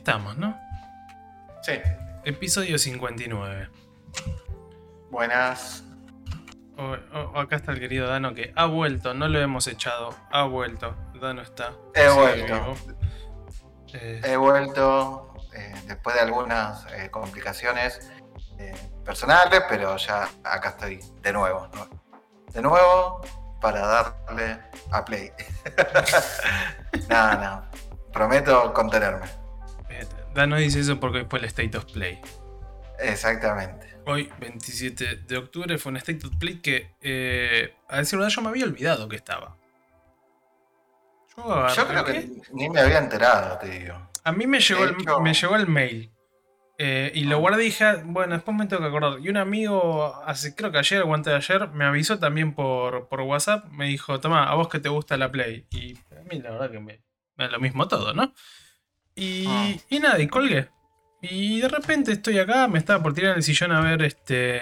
estamos, ¿no? Sí. Episodio 59. Buenas. Acá está el querido Dano que ha vuelto, no lo hemos echado, ha vuelto. Dano está. He vuelto. Eh, He vuelto eh, después de algunas eh, complicaciones personales, pero ya acá estoy de nuevo. ¿no? De nuevo para darle a play. Nada, nada. Prometo contenerme. Eh, Dano dice eso porque después el State of Play. Exactamente. Hoy, 27 de octubre, fue un State of Play que, eh, a decir verdad, yo me había olvidado que estaba. Yo, agarré- Yo creo que ni me había enterado, te digo. A mí me llegó, el, me llegó el mail. eh, y lo guardé y dije, "Ah, bueno, después me tengo que acordar. Y un amigo, hace, creo que ayer antes de ayer, me avisó también por, por WhatsApp. Me dijo, toma, a vos que te gusta la Play. Y a mí la verdad que me, me da lo mismo todo, ¿no? Y, Ah. y nada, y colgué. Y de repente estoy acá, me estaba por tirar en el sillón a ver este...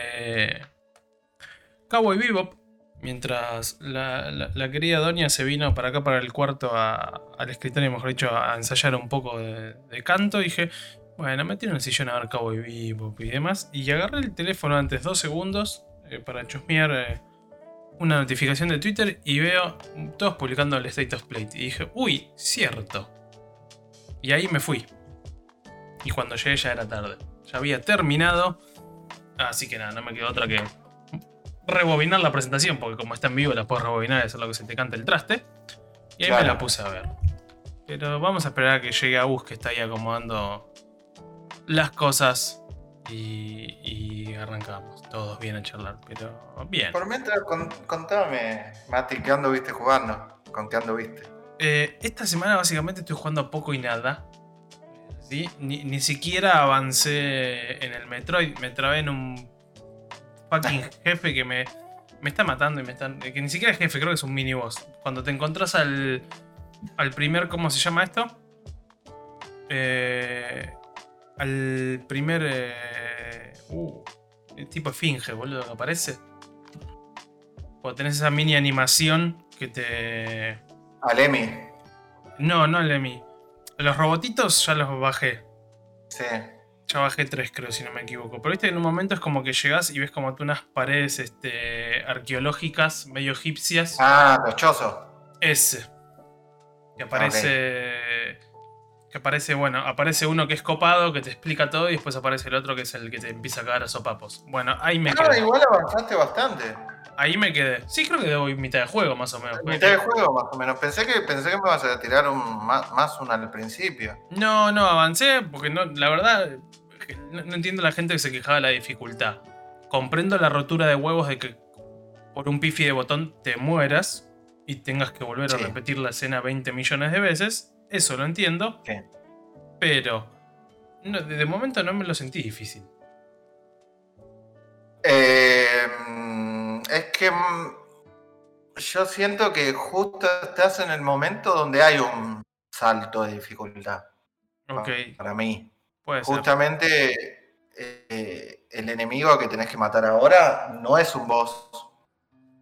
Cowboy Bebop. Mientras la, la- la querida Doña se vino para acá, para el cuarto, a- al escritorio, mejor dicho, a ensayar un poco de, de canto. Y dije, bueno, me tiro en el sillón a ver Cowboy Bebop y demás. Y agarré el teléfono antes dos segundos eh, para chusmear eh, una notificación de Twitter y veo todos publicando el State of Play. Y dije, uy, cierto. Y ahí me fui. Y cuando llegué ya era tarde. Ya había terminado. Así que nada, no me quedó otra que rebobinar la presentación, porque como está en vivo la puedes rebobinar y hacer lo que se te cante el traste. Y ahí me la puse a ver. Pero vamos a esperar a que llegue Agus, que está ahí acomodando las cosas. Y, y arrancamos. Todos bien a charlar, pero bien. Por mientras, con- contame, Mati, ¿qué jugando? ¿Con qué ando viste? Eh, esta semana básicamente estoy jugando poco y nada. ¿sí? Ni, ni siquiera avancé en el Metroid. Me trabé en un fucking jefe que me, me está matando y me están. Que ni siquiera es jefe, creo que es un mini boss. Cuando te encontrás al. al primer. ¿Cómo se llama esto? Eh, al primer. eh, uh, el tipo esfinge, boludo, que aparece. Cuando tenés esa mini animación que te. Al Emi. No, no el Emi. Los robotitos ya los bajé. Sí. Ya bajé tres, creo, si no me equivoco. Pero viste, en un momento es como que llegás y ves como tú unas paredes este, arqueológicas, medio egipcias. Ah, los chozos. Ese. Que aparece. Que aparece, bueno, aparece uno que es copado, que te explica todo, y después aparece el otro que es el que te empieza a cagar a sopapos. Bueno, ahí me Ah, quedé. igual avanzaste bastante. Ahí me quedé. Sí, creo que debo ir mitad de juego, más o menos. Mitad de juego, más o menos. Pensé que, pensé que me ibas a tirar un, más, más un al principio. No, no, avancé porque no, la verdad no, no entiendo a la gente que se quejaba de la dificultad. Comprendo la rotura de huevos de que por un pifi de botón te mueras y tengas que volver a repetir la escena 20 millones de veces. Eso lo entiendo. Sí. Pero no, de momento no me lo sentí difícil. Eh, es que mm, yo siento que justo estás en el momento donde hay un salto de dificultad. Ok, Para mí. puede. Justamente eh, el enemigo que tenés que matar ahora no es un boss,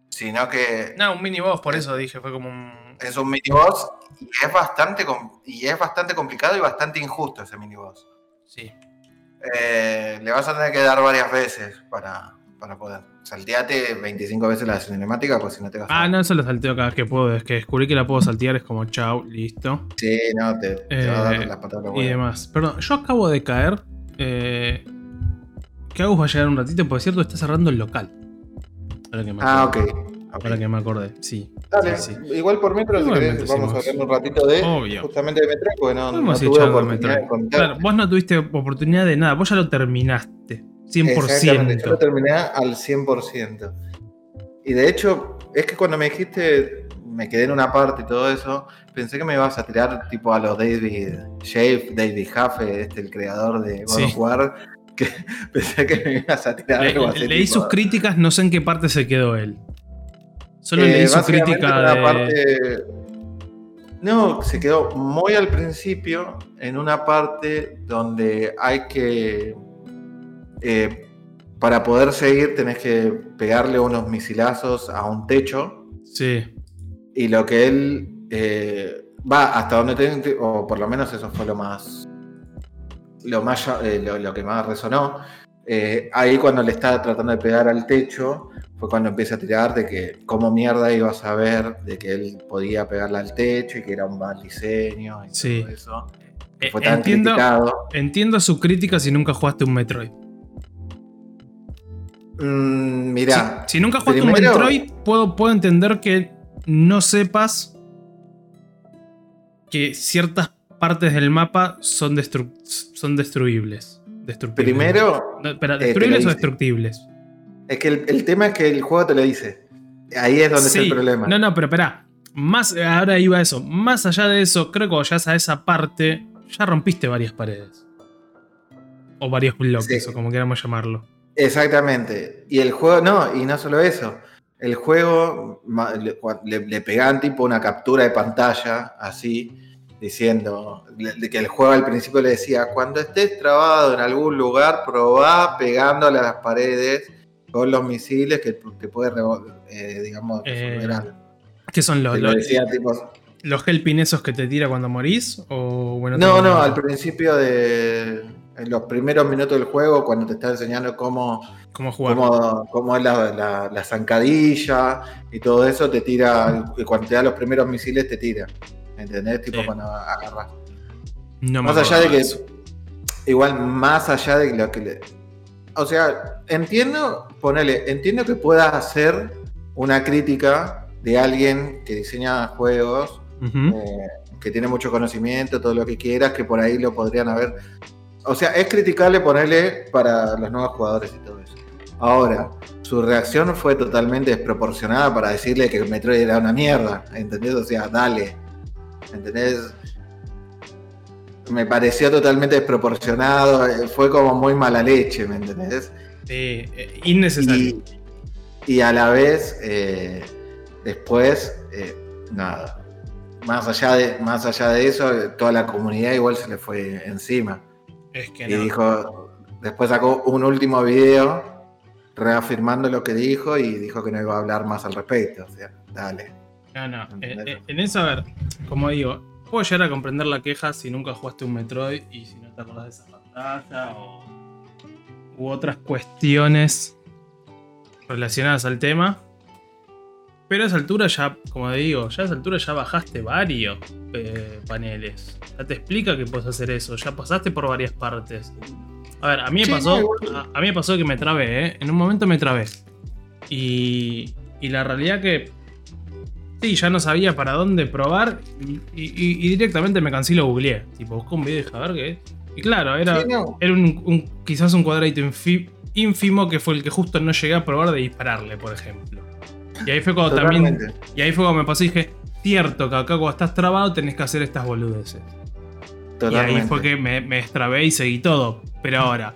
sino que No, un mini boss, por eso dije, fue como un. es un mini boss y es bastante y es bastante complicado y bastante injusto ese mini boss. Sí. Eh, le vas a tener que dar varias veces para, para poder. Salteate 25 veces la cinemática, pues si no te vas a. Ah, no, eso lo salteo cada vez que puedo. Es que descubrí que la puedo saltear, es como chau, listo. Sí, no, te, te va a Eh, dar la patada. y demás. Perdón, yo acabo de caer. Eh, que Agus va a llegar un ratito, porque es cierto, está cerrando el local. Ahora que me Ah, ok. Ahora que me acordé, sí. Dale, sí, sí. igual por si querés, vamos a hablar un ratito de Obvio. justamente de Metroid, porque no, no tuve de oportunidad de. Claro, vos no tuviste oportunidad de nada, vos ya lo terminaste. Exactamente, yo lo 100%. terminé al 100%. Y de hecho, es que cuando me dijiste, me quedé en una parte y todo eso, pensé que me ibas a tirar tipo a los David Shave, David Jaffe, este, el creador de God Sí. of War, que pensé que me ibas a tirar Le- algo así. leí tipo- sus críticas, no sé en qué parte se quedó él. Solo Eh, leí su crítica de. parte- No, se quedó muy al principio en una parte donde hay que. Eh, para poder seguir tenés que pegarle unos misilazos a un techo. Sí. Y lo que él eh, va hasta donde ente- o por lo menos eso fue lo más. Lo, más eh, lo, lo que más resonó. ahí cuando le estaba tratando de pegar al techo, fue cuando empieza a tirar de que cómo mierda iba a saber de que él podía pegarle al techo y que era un mal diseño y Sí. todo eso. Fue tan Entiendo, criticado. entiendo su crítica si nunca jugaste un Metroid. Mm, mirá, si, si nunca jugaste primero- un Metroid, puedo, puedo entender que no sepas que ciertas partes del mapa son, destru- son destruibles. Destructibles. primero No, espera, te ¿destruibles o destructibles? es que el, el tema es que el juego te lo dice. Ahí es donde está el problema. No, no, pero espera. Más, ahora iba a eso. Más allá de eso, creo que cuando llegas a esa parte, ya rompiste varias paredes. O varios bloques, Sí. o como queramos llamarlo. Exactamente. Y el juego, no, y no solo eso. El juego le, le- le pegaban tipo una captura de pantalla, así, diciendo le- que el juego al principio le decía, cuando estés trabado en algún lugar, probá pegándole a las paredes con los misiles que te puede, eh, digamos, Eh. ¿Qué son los, los, decía tipo, los helping esos que te tira cuando morís? O bueno, No, no, al principio de en los primeros minutos del juego, cuando te está enseñando cómo ¿Cómo jugar? cómo, cómo es la, la- la zancadilla y todo eso, te tira, y cuando te da los primeros misiles te tira. ¿Entendés? Tipo Sí. cuando agarras. No Más allá de que, eso. igual más allá de lo que le... O sea, entiendo, ponele, entiendo que puedas hacer una crítica de alguien que diseña juegos eh, que tiene mucho conocimiento, todo lo que quieras, que por ahí lo podrían haber. O sea, es criticable ponerle para los nuevos jugadores y todo eso. Ahora, su reacción fue totalmente desproporcionada para decirle que Metroid era una mierda, ¿entendés? O sea, dale, ¿entendés? Me pareció totalmente desproporcionado, eh, fue como muy mala leche, ¿me entendés? Sí, eh, innecesario. Y, y a la vez, eh, después, eh, nada. Más allá, de, más allá de eso, toda la comunidad igual se le fue encima. Es que Y no. dijo, después sacó un último video reafirmando lo que dijo y dijo que no iba a hablar más al respecto. O sea, dale. No, no. Eh, eh, en eso, a ver, como digo, puedo llegar a comprender la queja si nunca jugaste un Metroid y si no te acordás de esa pantalla o u otras cuestiones relacionadas al tema. Pero a esa altura ya, como digo, ya a esa altura ya bajaste varios eh, paneles. Ya te explica que puedes hacer eso. Ya pasaste por varias partes. A ver, a mí me pasó. A, a mí me pasó que me trabé, ¿eh? En un momento me trabé. Y, y la realidad que. Sí, ya no sabía para dónde probar. Y, y- y directamente me cansé y lo googleé. Tipo, busqué un video y dije, a ver qué es. Y claro, era, Sí, no. era un, un- quizás un cuadradito ínfimo que fue el que justo no llegué a probar de dispararle, por ejemplo. Y ahí fue cuando también. Y ahí fue cuando me pasó y dije, cierto que acá cuando estás trabado tenés que hacer estas boludeces. Y ahí fue que me, me destrabé y seguí todo. Pero ahora,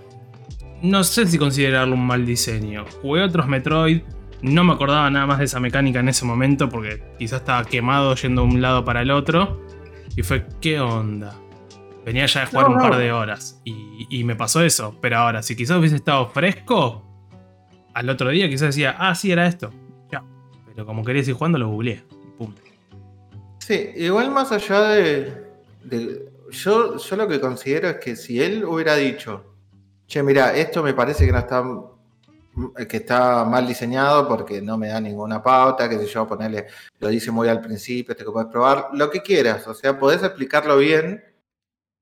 no sé si considerarlo un mal diseño. Jugué otros Metroid, no me acordaba nada más de esa mecánica en ese momento porque quizás estaba quemado yendo de un lado para el otro. Y fue, ¿qué onda? Venía ya de jugar No, un par de horas y, y me pasó eso. Pero ahora, si quizás hubiese estado fresco, al otro día quizás decía, ah, sí, era esto. Pero como quería seguir jugando, lo googleé. Pum. Sí, igual más allá de. yo, yo lo que considero es que si él hubiera dicho, che, mira, esto me parece que no está. que está mal diseñado porque no me da ninguna pauta, que sé yo, ponerle, lo dice muy al principio, que puedes probar, lo que quieras, o sea, podés explicarlo bien,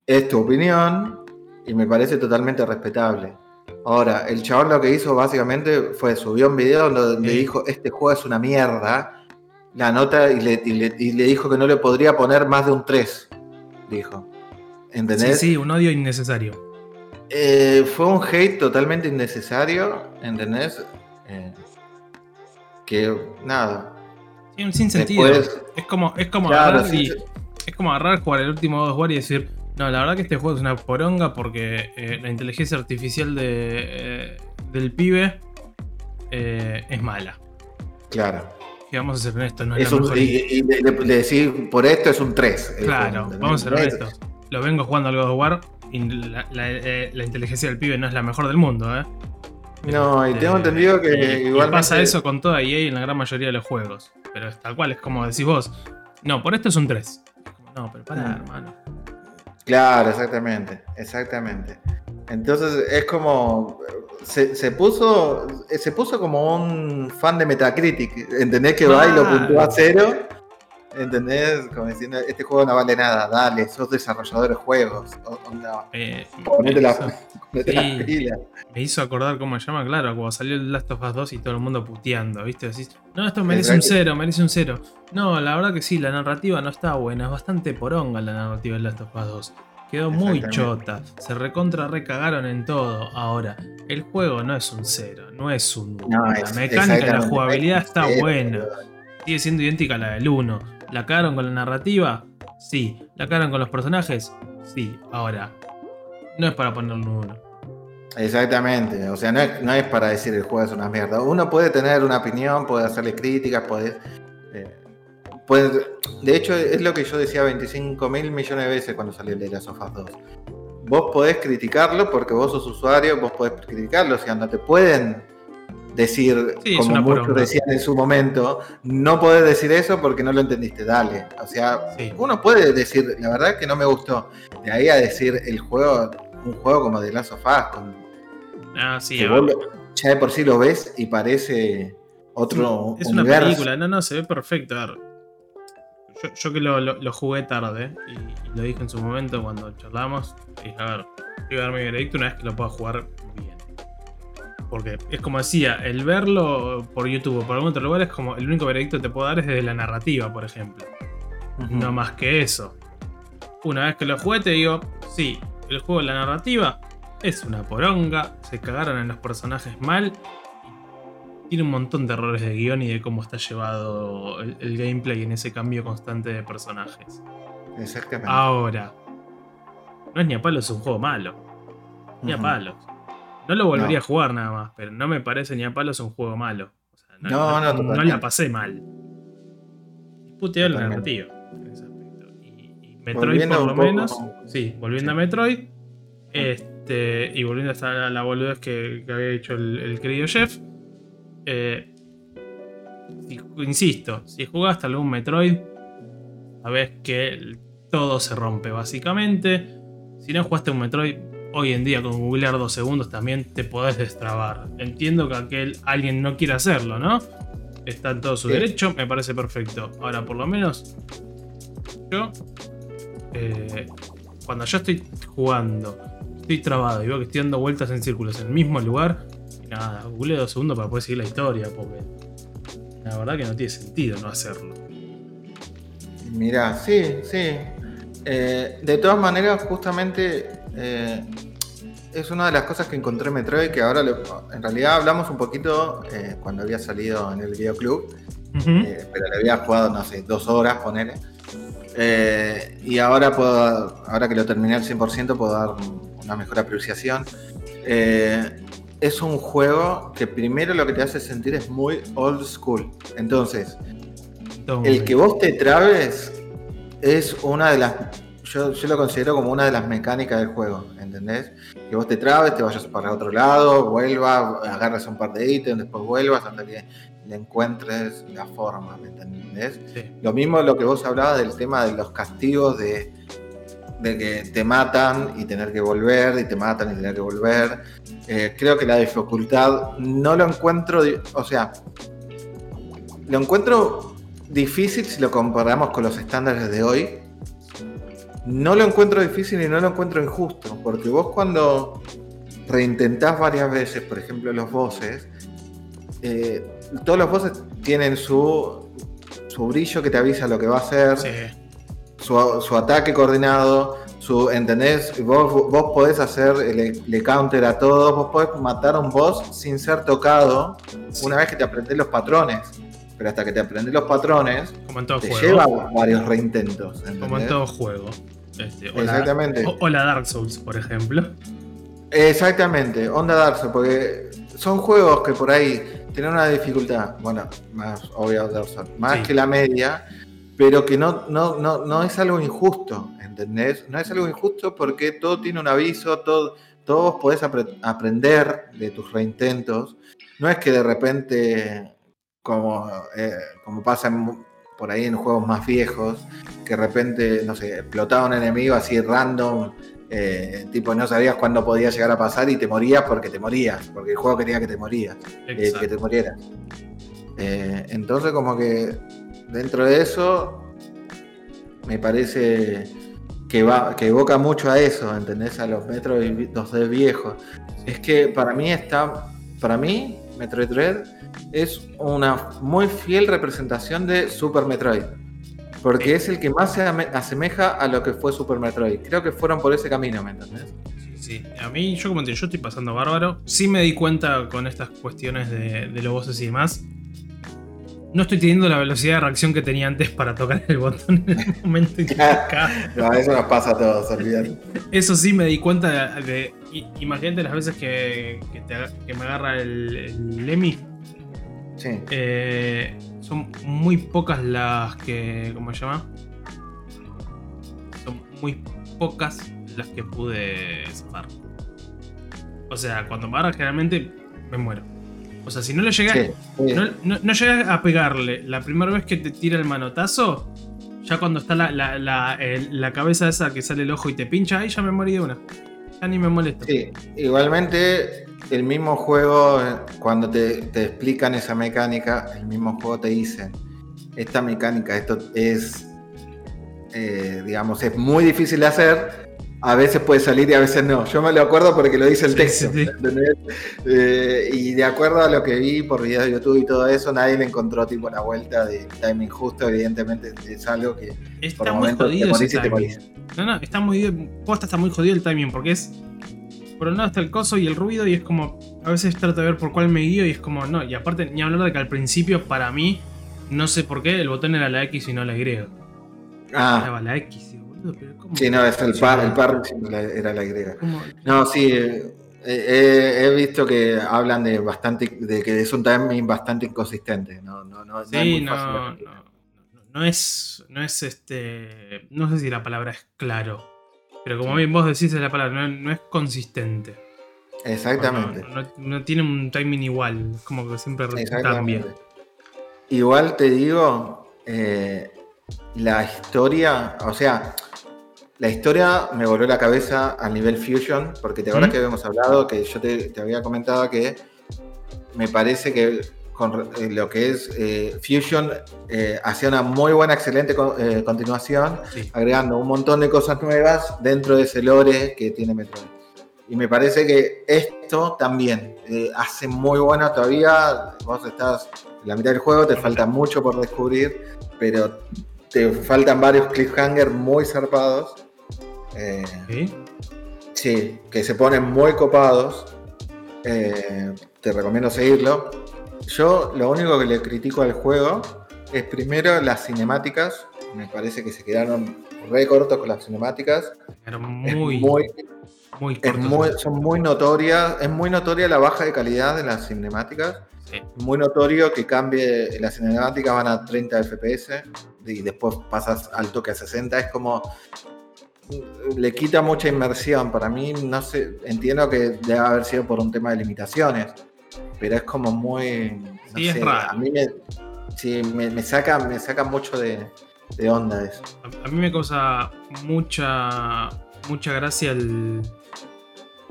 es tu opinión, y me parece totalmente respetable. Ahora, el chabón lo que hizo básicamente fue subió un video donde Sí. dijo, este juego es una mierda, la nota y le, y le- y le dijo que no le podría poner más de un 3, dijo. Sí, ¿Entendés? sí, un odio innecesario. Eh, fue un hate totalmente innecesario, ¿entendés? Eh, que nada. Sin sentido. es como, es como agarrar es como agarrar, jugar el último War y decir, no, la verdad que este juego es una poronga porque eh, la inteligencia artificial de, eh, del pibe eh, es mala. Claro. Y vamos a ser honestos, no es, la mejor. Y, le, decir por esto es un 3. Claro, vamos a ser honestos. Lo vengo jugando al God of War y la, inteligencia del pibe no es la mejor del mundo, ¿eh? No, y tengo entendido que igual. Pasa eso con toda EA en la gran mayoría de los juegos. Pero tal cual, es como decís vos. No, por esto es un 3. No, pero para, hermano. Claro, exactamente, exactamente. Entonces es como. Se, puso. Se puso como un fan de Metacritic. ¿Entendés que va y lo puntúa a cero? ¿Entendés? Como diciendo, este juego no vale nada, dale, sos desarrollador de juegos. Eh, ponete la, pila. Me hizo acordar cómo se llama, claro, cuando salió el Last of Us 2 y todo el mundo puteando, ¿viste? Decís, no, esto merece un cero, merece un cero. No, la verdad que sí, la narrativa no está buena, es bastante poronga la narrativa del Last of Us 2. Quedó muy chota, se recontra recagaron en todo. Ahora, el juego no es un cero, no es un la mecánica y la jugabilidad está buena. Sigue siendo idéntica a la del 1 ¿La cagaron con la narrativa? Sí. ¿La cagaron con los personajes? Sí. Ahora, no es para ponerle un uno. Exactamente, o sea, no es, para decir el juego es una mierda. Uno puede tener una opinión, puede hacerle críticas, puede, eh. De hecho, es lo que yo decía 25 mil millones de veces cuando salió el de las Sofas 2. Vos podés criticarlo porque vos sos usuario, vos podés criticarlo, o sea, no te pueden decir, como muchos decían en su momento, no podés decir eso porque no lo entendiste, dale. O sea, uno puede decir, la verdad que no me gustó. De ahí a decir el juego, un juego como The Last of Us, con, ah, sí, ya de por sí lo ves y parece otro. Es una película, no, no, se ve perfecto. Yo, que lo, jugué tarde y, lo dije en su momento cuando charlamos, y a ver, voy a dar mi veredicto una vez que lo pueda jugar porque es como decía, el verlo por YouTube o por algún otro lugar es como el único veredicto que te puedo dar es desde la narrativa, por ejemplo. No más que eso. Una vez que lo jugué te digo, sí, el juego de la narrativa es una poronga, se cagaron en los personajes mal. Tiene un montón de errores de guion y de cómo está llevado el, gameplay en ese cambio constante de personajes. Exactamente. Ahora, no es ni a palos un juego malo. Ni a palos. No lo volvería a jugar nada más, pero no me parece ni a palos un juego malo. no, no, no, la pasé mal. Puteó la narrativa en ese aspecto. Y, Metroid, por lo menos. Sí, volviendo a Metroid. Este, y volviendo hasta la boludez que, había dicho el, querido Jeff. Eh, insisto, si jugaste algún Metroid, sabes que todo se rompe básicamente. Si no jugaste un Metroid, hoy en día con googlear dos segundos también te podés destrabar. Entiendo que aquel alguien no quiere hacerlo, ¿no? Está en todo su derecho, me parece perfecto. Ahora, por lo menos, yo, eh, cuando yo estoy jugando, estoy trabado y veo que estoy dando vueltas en círculos en el mismo lugar, nada, google dos segundos para poder seguir la historia, porque la verdad que no tiene sentido no hacerlo. Mira, sí, sí. Eh, de todas maneras, justamente eh, es una de las cosas que encontré en Metroid, que ahora en realidad hablamos un poquito eh, cuando había salido en el videoclub, eh, pero le había jugado, no sé, dos horas, ponele. y ahora puedo, ahora que lo terminé al 100%, puedo dar una mejor apreciación. es un juego que primero lo que te hace sentir es muy old school. Entonces, el que vos te trabes es una de las yo, lo considero como una de las mecánicas del juego, ¿entendés? Que vos te trabes, te vayas para otro lado, vuelvas, agarres un par de ítems, después vuelvas hasta que le encuentres la forma, ¿me entendés? Lo mismo lo que vos hablabas del tema de los castigos de, de que te matan y tener que volver, y te matan y tener que volver. Eh, creo que la dificultad no lo encuentro, o sea, lo encuentro difícil si lo comparamos con los estándares de hoy, no lo encuentro difícil y no lo encuentro injusto, porque vos cuando reintentás varias veces, por ejemplo, los bosses, eh, todos los bosses tienen su, su brillo que te avisa lo que va a hacer, su, ataque coordinado, su, ¿entendés? Vos, vos podés hacer el, counter a todos, vos podés matar a un boss sin ser tocado una vez que te aprendes los patrones. pero hasta que te aprendes los patrones, Como en todo te juego. lleva varios reintentos. Como en todo juego. Este, o la- Exactamente. o, o la Dark Souls, por ejemplo. Exactamente, Onda Dark Souls, porque son juegos que por ahí tienen una dificultad, bueno, más obvio Dark Souls, más Sí. que la media, pero que no, no, no, no es algo injusto, ¿entendés? No es algo injusto porque todo tiene un aviso, todo, todos podés apre- aprender de tus reintentos. No es que de repente, como, eh, como pasa en por ahí en juegos más viejos, que de repente, no sé, explotaba un enemigo así random, eh, tipo no sabías cuándo podía llegar a pasar y te morías porque te morías, porque el juego quería que te morías, eh, que te murieras. Eh, entonces como que dentro de eso me parece que va, que evoca mucho a eso, ¿entendés? A los Metro 2D viejos. Es que para mí está, para mí, Metroid Dread es una muy fiel representación de Super Metroid. Porque es el que más se asemeja a lo que fue Super Metroid. Creo que fueron por ese camino, ¿me entendés? Sí, a mí, yo como te digo, yo estoy pasando bárbaro. Sí me di cuenta con estas cuestiones de, de los voces y demás. No estoy teniendo la velocidad de reacción que tenía antes para tocar el botón en el momento indicado. No, eso nos pasa a todos, olvídate. Eso sí me di cuenta de. de- imagínate las veces que, que te aga- que me agarra el, el Lemmy. Sí. Eh, son muy pocas las que. ¿Cómo se llama? Son muy pocas las que pude zafar. O sea, cuando me agarra generalmente me muero. O sea, si no le llega. Sí, sí. No, no, no llegas a pegarle la primera vez que te tira el manotazo. Ya cuando está la, la, la- el- la cabeza esa que sale el ojo y te pincha, ahí ya me morí de una. Ya ni me molesta. Sí, igualmente el mismo juego, cuando te, te explican esa mecánica, el mismo juego te dice, esta mecánica, esto es, eh, digamos, es muy difícil de hacer, a veces puede salir y a veces no. Yo me lo acuerdo porque lo dice el texto. sí, sí. ¿entendés? Eh, y de acuerdo a lo que vi por videos de YouTube y todo eso, nadie le encontró tipo la vuelta de timing justo, evidentemente es algo que Está por muy momentos te jodido morís y te morís. No, no, está muy. Posta está muy jodido el timing porque es. Por un lado está el coso y el ruido, y es como. A veces trato de ver por cuál me guío, y es como. No, y aparte, ni hablar de que al principio, para mí, no sé por qué, el botón era la X y no la Y. Ah, Estaba la X, boludo, pero ¿cómo? sí, no, es el par, el par era la Y. ¿Cómo? No, sí, eh, eh, he visto que hablan de bastante, de que es un timing bastante inconsistente. No, no, no, no es Sí, muy no, fácil de no, explicar. no, no es, no es este, no sé si la palabra es claro, pero como bien vos decís es la palabra, no, no es consistente. Exactamente. No, no- no tiene un timing igual, es como que siempre cambia. Igual te digo, eh, la historia, o sea, la historia me voló la cabeza a nivel Fusion, porque te acuerdas ¿Mm? que habíamos hablado, que yo te, te había comentado que me parece que con eh, lo que es eh, Fusion eh, hacía una muy buena, excelente eh, continuación, Sí. agregando un montón de cosas nuevas dentro de ese lore que tiene Metroid. Y me parece que esto también hace muy buena todavía. Vos estás en la mitad del juego, te falta mucho por descubrir, pero te faltan varios cliffhangers muy zarpados. ¿Sí? Sí, que se ponen muy copados. Te recomiendo seguirlo. Yo lo único que le critico al juego es primero las cinemáticas. Me parece que se quedaron re cortos con las cinemáticas. Es muy, es muy- son muy notorias. Es muy notoria la baja de calidad de las cinemáticas. Sí. Muy notorio que cambie. Las cinemáticas van a 30 FPS y después pasas al toque a 60. Es como le quita mucha inmersión. Para mí, no sé, entiendo que debe haber sido por un tema de limitaciones, pero es como muy. no Sí, es sé, raro. A mí me, sí, me, me saca, me saca mucho de, de onda eso. A, a mí me causa mucha, mucha gracia el,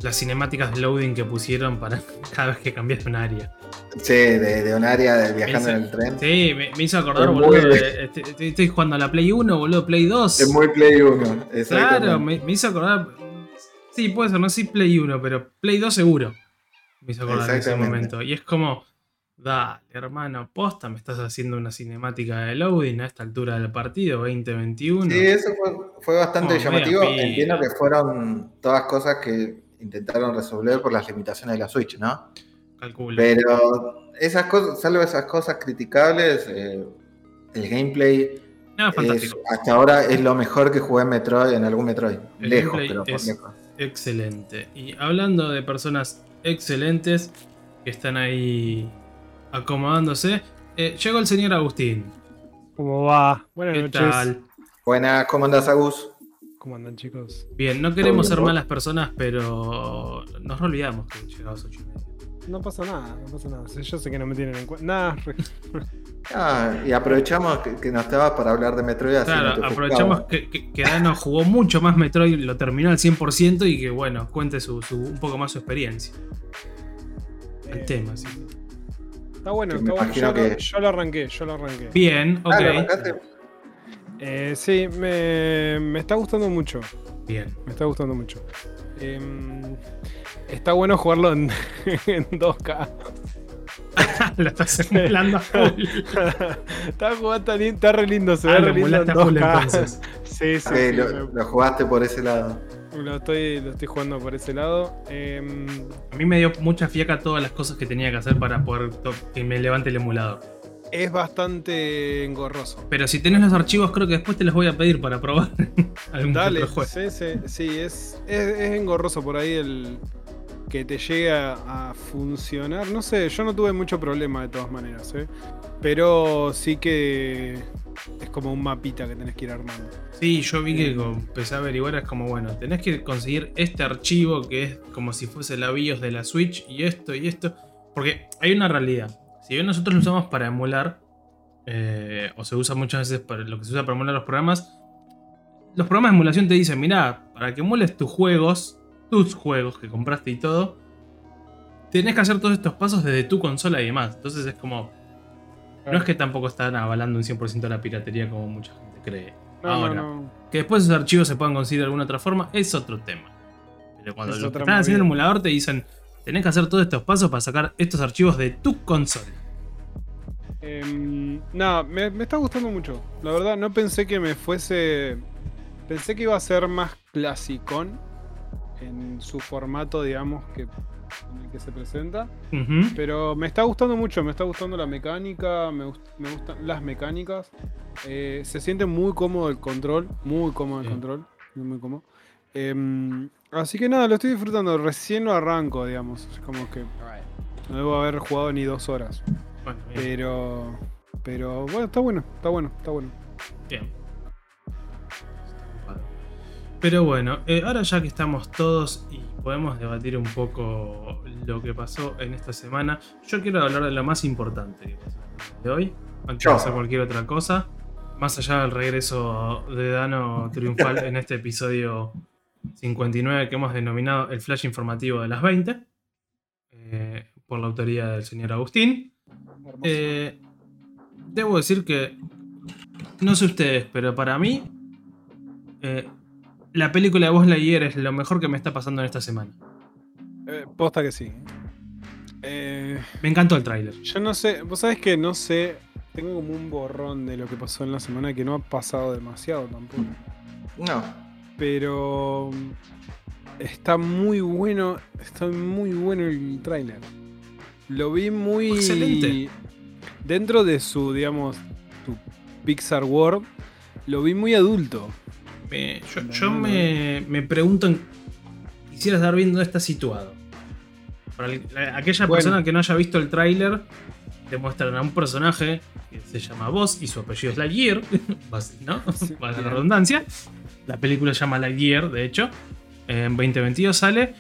las cinemáticas de loading que pusieron para cada vez que cambias un área. Sí, de, de un área de viajando en el tren. Sí, me, me hizo acordar, Es boludo. muy- de- estoy, estoy- estoy jugando a la Play 1, boludo, Play 2. Es muy Play 1. Claro, me, me hizo acordar. Sí, puede ser, no sé si Play 1, pero Play 2 seguro. Me hizo acordar en ese momento. Y es como, dale, hermano, posta, me estás haciendo una cinemática de loading a esta altura del partido, 2021. Sí, eso fue, fue bastante llamativo. Entiendo que fueron todas cosas que intentaron resolver por las limitaciones de la Switch, ¿no? calculo. Pero esas cosas, salvo esas cosas criticables, eh, el gameplay No, es- fantástico. hasta ahora es lo mejor que jugué en Metroid, en algún Metroid. El lejos, pero por lejos. Excelente. Y hablando de personas excelentes que están ahí acomodándose, eh, llegó el señor Agustín. ¿Cómo va? Buenas ¿Qué noches. tal? Buenas, ¿cómo andás, Agus? ¿Cómo andan, chicos? Bien, no queremos ser malas personas, pero nos olvidamos que llegabas ocho y media. No pasa nada, no pasa nada. Yo sé que no me tienen en cuenta. Nada, re- Ah, y aprovechamos que, que no estabas para hablar de Metroid. así Claro, aprovechamos que, que, que Dano jugó mucho más Metroid, lo terminó al 100% y que, bueno, cuente su, su- un poco más su experiencia. El Eh, tema, sí. Está bueno, Que está bueno. Yo, lo, que- yo lo arranqué, yo lo arranqué. Bien, ok. Ah, ¿lo arrancaste? Eh, sí, me, me está gustando mucho. Bien. Me está gustando mucho. Em, está bueno jugarlo en, en 2K. lo estás emulando a full. está jugando tan está re lindo, se Ah, ve lo re lindo en emulaste a full 2K. entonces. Sí, sí, Ok, sí, lo, me- lo jugaste por ese lado. lo, estoy, lo estoy jugando por ese lado. Em, A mí me dio mucha fiaca todas las cosas que tenía que hacer para poder que me levante el emulador. es bastante engorroso. Pero si tenés los archivos, creo que después te los voy a pedir para probar algún Dale, otro juego. sí, sí, sí, es, es, es engorroso por ahí el que te llegue a, a funcionar. No sé, yo no tuve mucho problema de todas maneras, ¿eh? pero sí que es como un mapita que tenés que ir armando. Sí, yo vi que como empecé a averiguar, es como, bueno, tenés que conseguir este archivo que es como si fuese la BIOS de la Switch y esto y esto. Porque hay una realidad. Si bien nosotros lo usamos para emular, eh, o se usa muchas veces para lo que se usa para emular los programas, los programas de emulación te dicen, mirá, para que emules tus juegos, tus juegos que compraste y todo, tenés que hacer todos estos pasos desde tu consola y demás. Entonces es como, no es que tampoco están avalando un 100% la piratería como mucha gente cree. No, Ahora, no, no. que después esos archivos se puedan conseguir de alguna otra forma es otro tema. Pero cuando Es los que están haciendo el movida. emulador te dicen, tenés que hacer todos estos pasos para sacar estos archivos de tu consola. Em, nada, me, me está gustando mucho. La verdad, no pensé que me fuese. Pensé que iba a ser más clasicón en su formato, digamos, que en el que se presenta. Pero me está gustando mucho, me está gustando la mecánica, me, gust- me gustan las mecánicas. Eh, se siente muy cómodo el control, muy cómodo el control, muy, cómodo. Em, así que nada, lo estoy disfrutando, recién lo arranco, digamos. Es como que no debo haber jugado ni dos horas. Bueno. Pero, pero bueno, está bueno, está bueno, está bueno. Bien. Pero bueno, eh, ahora ya que estamos todos y podemos debatir un poco lo que pasó en esta semana, yo quiero hablar de lo más importante que pasó de hoy, antes de hacer cualquier otra cosa, más allá del regreso de Dano triunfal en este episodio 59 que hemos denominado el flash informativo de las 20, eh, por la autoría del señor Agustín. Eh, debo decir que, no sé ustedes, pero para mí, eh, la película de Buzz Lightyear es lo mejor que me está pasando en esta semana. Eh, posta que sí. Eh, Me encantó el tráiler. yo no sé, vos sabés que no sé, tengo como un borrón de lo que pasó en la semana que no ha pasado demasiado tampoco. No. Pero está muy bueno, está muy bueno el tráiler. Lo vi muy Excelente. dentro de su, digamos, su Pixar World, lo vi muy adulto. Me- yo me, me pregunto, en- quisiera saber bien dónde está situado. Para el- la- aquella Bueno. persona que no haya visto el tráiler, te muestran a un personaje que se llama Buzz y su apellido es Lightyear, ¿no? Sí, Valga la redundancia. La película se llama Lightyear, de hecho. En 2022 sale.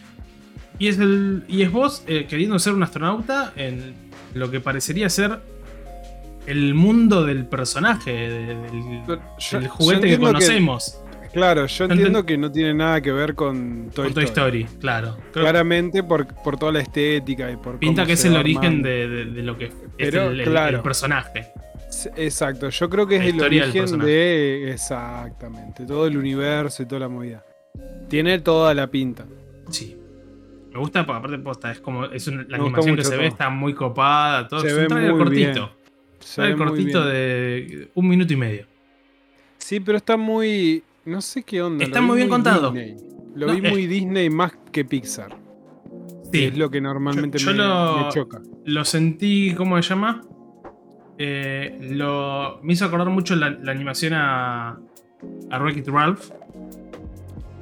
Y es, el, y es vos eh, queriendo ser un astronauta en lo que parecería ser el mundo del personaje, de- del, juguete que conocemos. Claro, yo entiendo que no tiene nada que ver con Toy, Con Toy Story. Story, claro. Creo- Claramente por, por toda la estética y por pinta que es el origen de, de- de lo que es el, el- claro. el personaje. Exacto, yo creo que es el origen de. Exactamente, todo el universo y toda la movida. Tiene toda la pinta. Sí. Me gusta aparte posta, es como es un- la animación que se ve está muy copada, todo Se es ve un trailer muy cortito. bien. Se Trailer ve muy cortito de un minuto y medio. Sí, pero está muy. No sé qué onda. Está muy bien contado. Disney. Lo No, vi eh. muy Disney más que Pixar. Sí. es lo que normalmente Yo- yo me, lo- me choca. Lo sentí, ¿cómo se llama? Eh, lo, me hizo acordar mucho la, la animación a, a Wreck-It Ralph.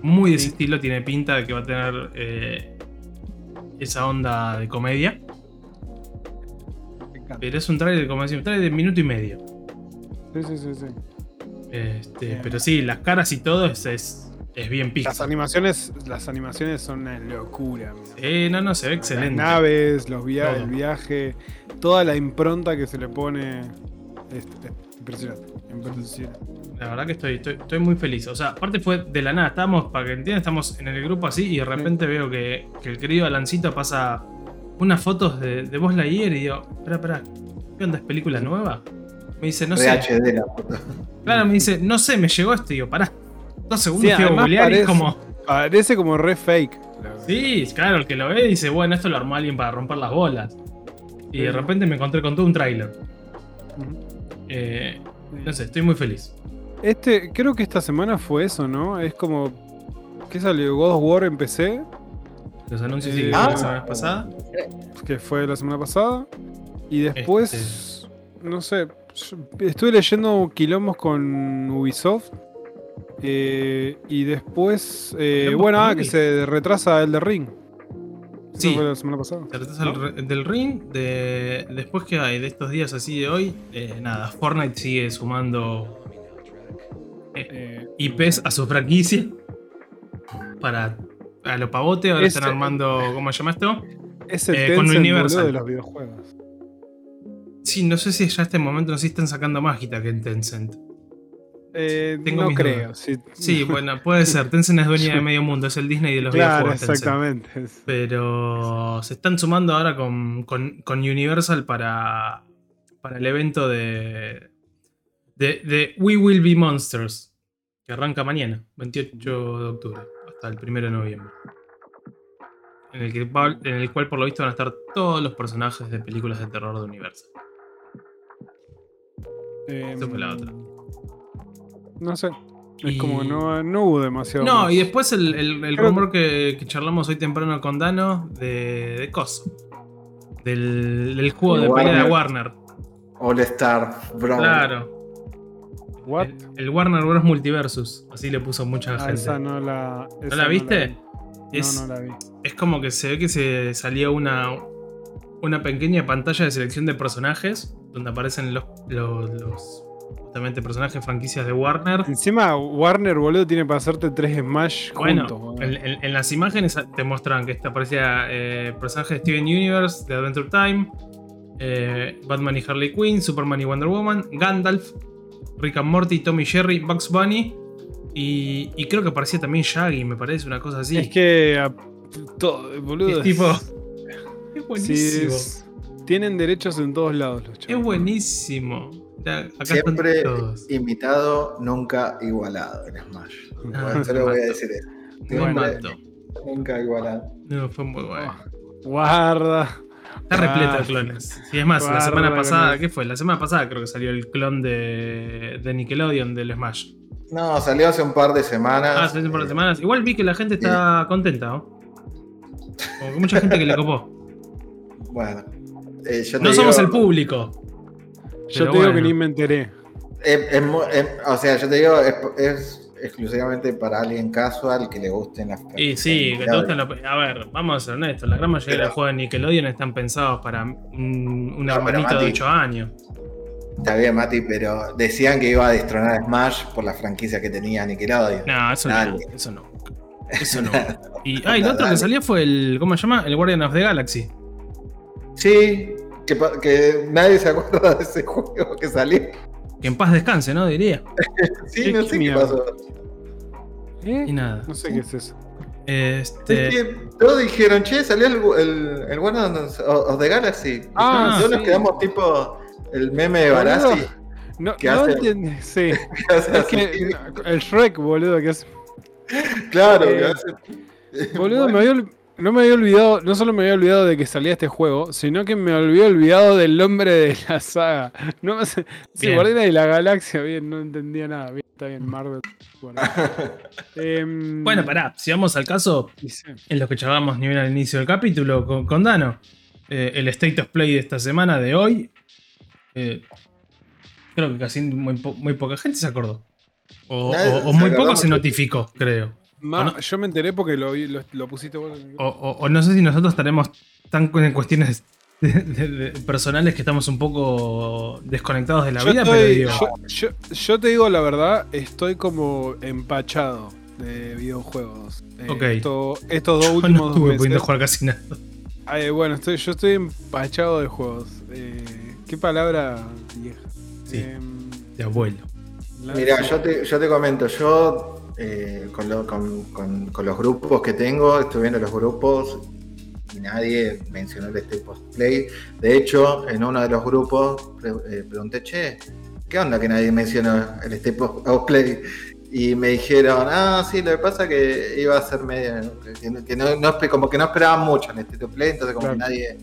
Muy de ese estilo, tiene pinta de que va a tener eh, esa onda de comedia. Pero es un trailer, como decía, un trailer de minuto y medio. Sí, sí, sí, sí. Este, Bien. pero sí, las caras y todo es, es, es bien Las pista. animaciones, las animaciones son una locura. Eh, no, no, se ve excelente. Las naves, los via- Todo. el viaje, toda la impronta que se le pone. Es, es impresionante. impresionante. La verdad que estoy, estoy, estoy muy feliz. O sea, aparte fue de la nada. Estábamos, para que entiendan, estamos en el grupo así y de repente veo que, que el querido Alancito pasa unas fotos de, de Buzz Lightyear y digo, espera, espera, ¿qué onda? ¿Es película nueva? Me dice, no sé. VHD la foto. Claro, me dice, no sé, me llegó esto y digo, pará. Dos segundos Sí, fui a además googlear y es parece- como. Parece como re fake. Sí, claro, el que lo ve dice, bueno, esto lo armó alguien para romper las bolas. Y de repente me encontré con todo un tráiler. Eh, no sé, estoy muy feliz. Este, creo que esta semana fue eso, ¿no? Es como. ¿Qué salió? God of War en PC, Los anuncios Eh, sí ah. la semana pasada. que fue la semana pasada. Y después. No sé. Estuve leyendo quilombos con Ubisoft. eh, y después. eh, ¿Quilombos bueno, ah, que se retrasa el de Ring. Sí. fue la semana pasada. Se retrasa el del ring. De, después que hay de estos días así de hoy, eh, nada, Fortnite sigue sumando IPs a su franquicia. Para a lo pavote. Ahora Ese- están armando. ¿Cómo se llama esto? es el con Universal. de los videojuegos. Sí, no sé si ya este momento no sé si están sacando más guita que en Tencent. Eh, Tengo no creo. sí. Sí, bueno, puede ser. Tencent es dueña de medio mundo, es el Disney de los claro, videojuegos. Exactamente. Pero se están sumando ahora con, con- con Universal para, para el evento de, de, de We Will Be Monsters, que arranca mañana, 28 de octubre, hasta el 1 de noviembre. En el, que en el cual, por lo visto, van a estar todos los personajes de películas de terror de Universal. Esa fue la otra. No sé. Es Y- como que no, no hubo demasiado. No, más. y después el, el- el Creo rumor que, que charlamos hoy temprano con Dano de, de Coso. Del, del juego de pelea de Warner. All Star Brawl. Claro. What? El, el Warner Bros. Multiversus. Así le puso mucha Ah, gente. esa no la. esa la viste? vi. Es, No, no la vi. es como que se ve que se salía una, una pequeña pantalla de selección de personajes. Donde aparecen los, los, los- justamente personajes franquicias de Warner. Encima, Warner, boludo, tiene para hacerte tres Smash Bueno, juntos. boludo. en, en- en las imágenes te muestran que esta aparecía eh, personaje de Steven Universe, de Adventure Time, eh, Batman y Harley Quinn, Superman y Wonder Woman, Gandalf, Rick and Morty, Tommy Jerry, Bugs Bunny y, y creo que aparecía también Shaggy, me parece, una cosa así. Es que. a- todo, boludo. Es tipo. Es sí, buenísimo. es- tienen derechos en todos lados los Es chavos. buenísimo. Ya, Acá Siempre imitado, nunca igualado en Smash. Ah, solo voy a decir eso. Siempre mato. Nunca igualado. No, fue muy bueno. Guarda. Está repleto de clones. Y es más, la semana pasada. ¿qué fue? La semana pasada creo que salió el clon de, de Nickelodeon del Smash. No, salió hace un par de semanas. Ah, hace un par de Eh, semanas. Igual vi que la gente está contenta, ¿no? Como que mucha gente que le copó. Bueno. Eh, yo No somos el público. Yo te digo que ni me enteré. es- es mu- es- o sea, yo te digo, es, es exclusivamente para alguien casual que le gusten las Y sí, que te gustan los- A ver, vamos a ser honestos. La gran mayoría de Pero- los juegos de Nickelodeon están pensados para un, un No, hermanito de Mati- 8 años. Está bien, Mati, pero decían que iba a destronar Smash por la franquicia que tenía Nickelodeon. No, eso Dale. no. Eso no. Eso no. Y, ah, y lo otro que salió fue el. ¿Cómo se llama? El Guardian of the Galaxy. Sí, que, que nadie se acuerda de ese juego que salió. Que en paz descanse, ¿no? Diría. Sí, ¿Qué no sé qué pasó. ¿Eh? Y nada. No sé qué es eso. Este. Es que todos dijeron, che, salió el, el, el Guardian of of the Galaxy. Ah, todos nos quedamos tipo el meme de. Barassi. No, ¿Qué no hace? entiendo. Sí. que hace Es que el Shrek, boludo, que es. Claro, Eh, que hace- Boludo, Bueno, me había, no me había olvidado, no solo me había olvidado de que salía este juego, sino que me había olvidado del nombre de la saga. No me sé, sí, Bien. Guardianes de la Galaxia, bien, no entendía nada. Bien, está bien, Marvel. Bueno, Em, Bueno, pará, si vamos al caso, en lo que charlamos nivel al inicio del capítulo con, con Dano, eh, el State of Play de esta semana, de hoy, eh, creo que casi muy, po- muy poca gente se acordó. O, Nadie o- muy poco se notificó, creo. Ma- ¿O no? Yo me enteré porque lo, vi- lo, lo pusiste vos. en el- O, o- o no sé si nosotros estaremos tan en cuestiones de- de- de- personales que estamos un poco desconectados de la Yo vida, estoy- pero digo, yo, yo- yo te digo la verdad, estoy como empachado de videojuegos. Eh, esto- estos dos yo últimos no estuve meses- pudiendo jugar casi nada. Ay, bueno, estoy, yo estoy empachado de juegos. Eh, ¿Qué palabra vieja? Sí. Em, De abuelo. Mira, yo te, yo te comento, yo eh, con, lo- con- con- con los grupos que tengo, estoy viendo los grupos y nadie mencionó el State of Play. De hecho, en uno de los grupos pre- eh, pregunté, che, ¿qué onda que nadie mencionó el State of Play? Y me dijeron, ah, sí, lo que pasa es que iba a ser medio. que, no- que no, como que no esperaban mucho el State of Play, entonces como Claro. que nadie,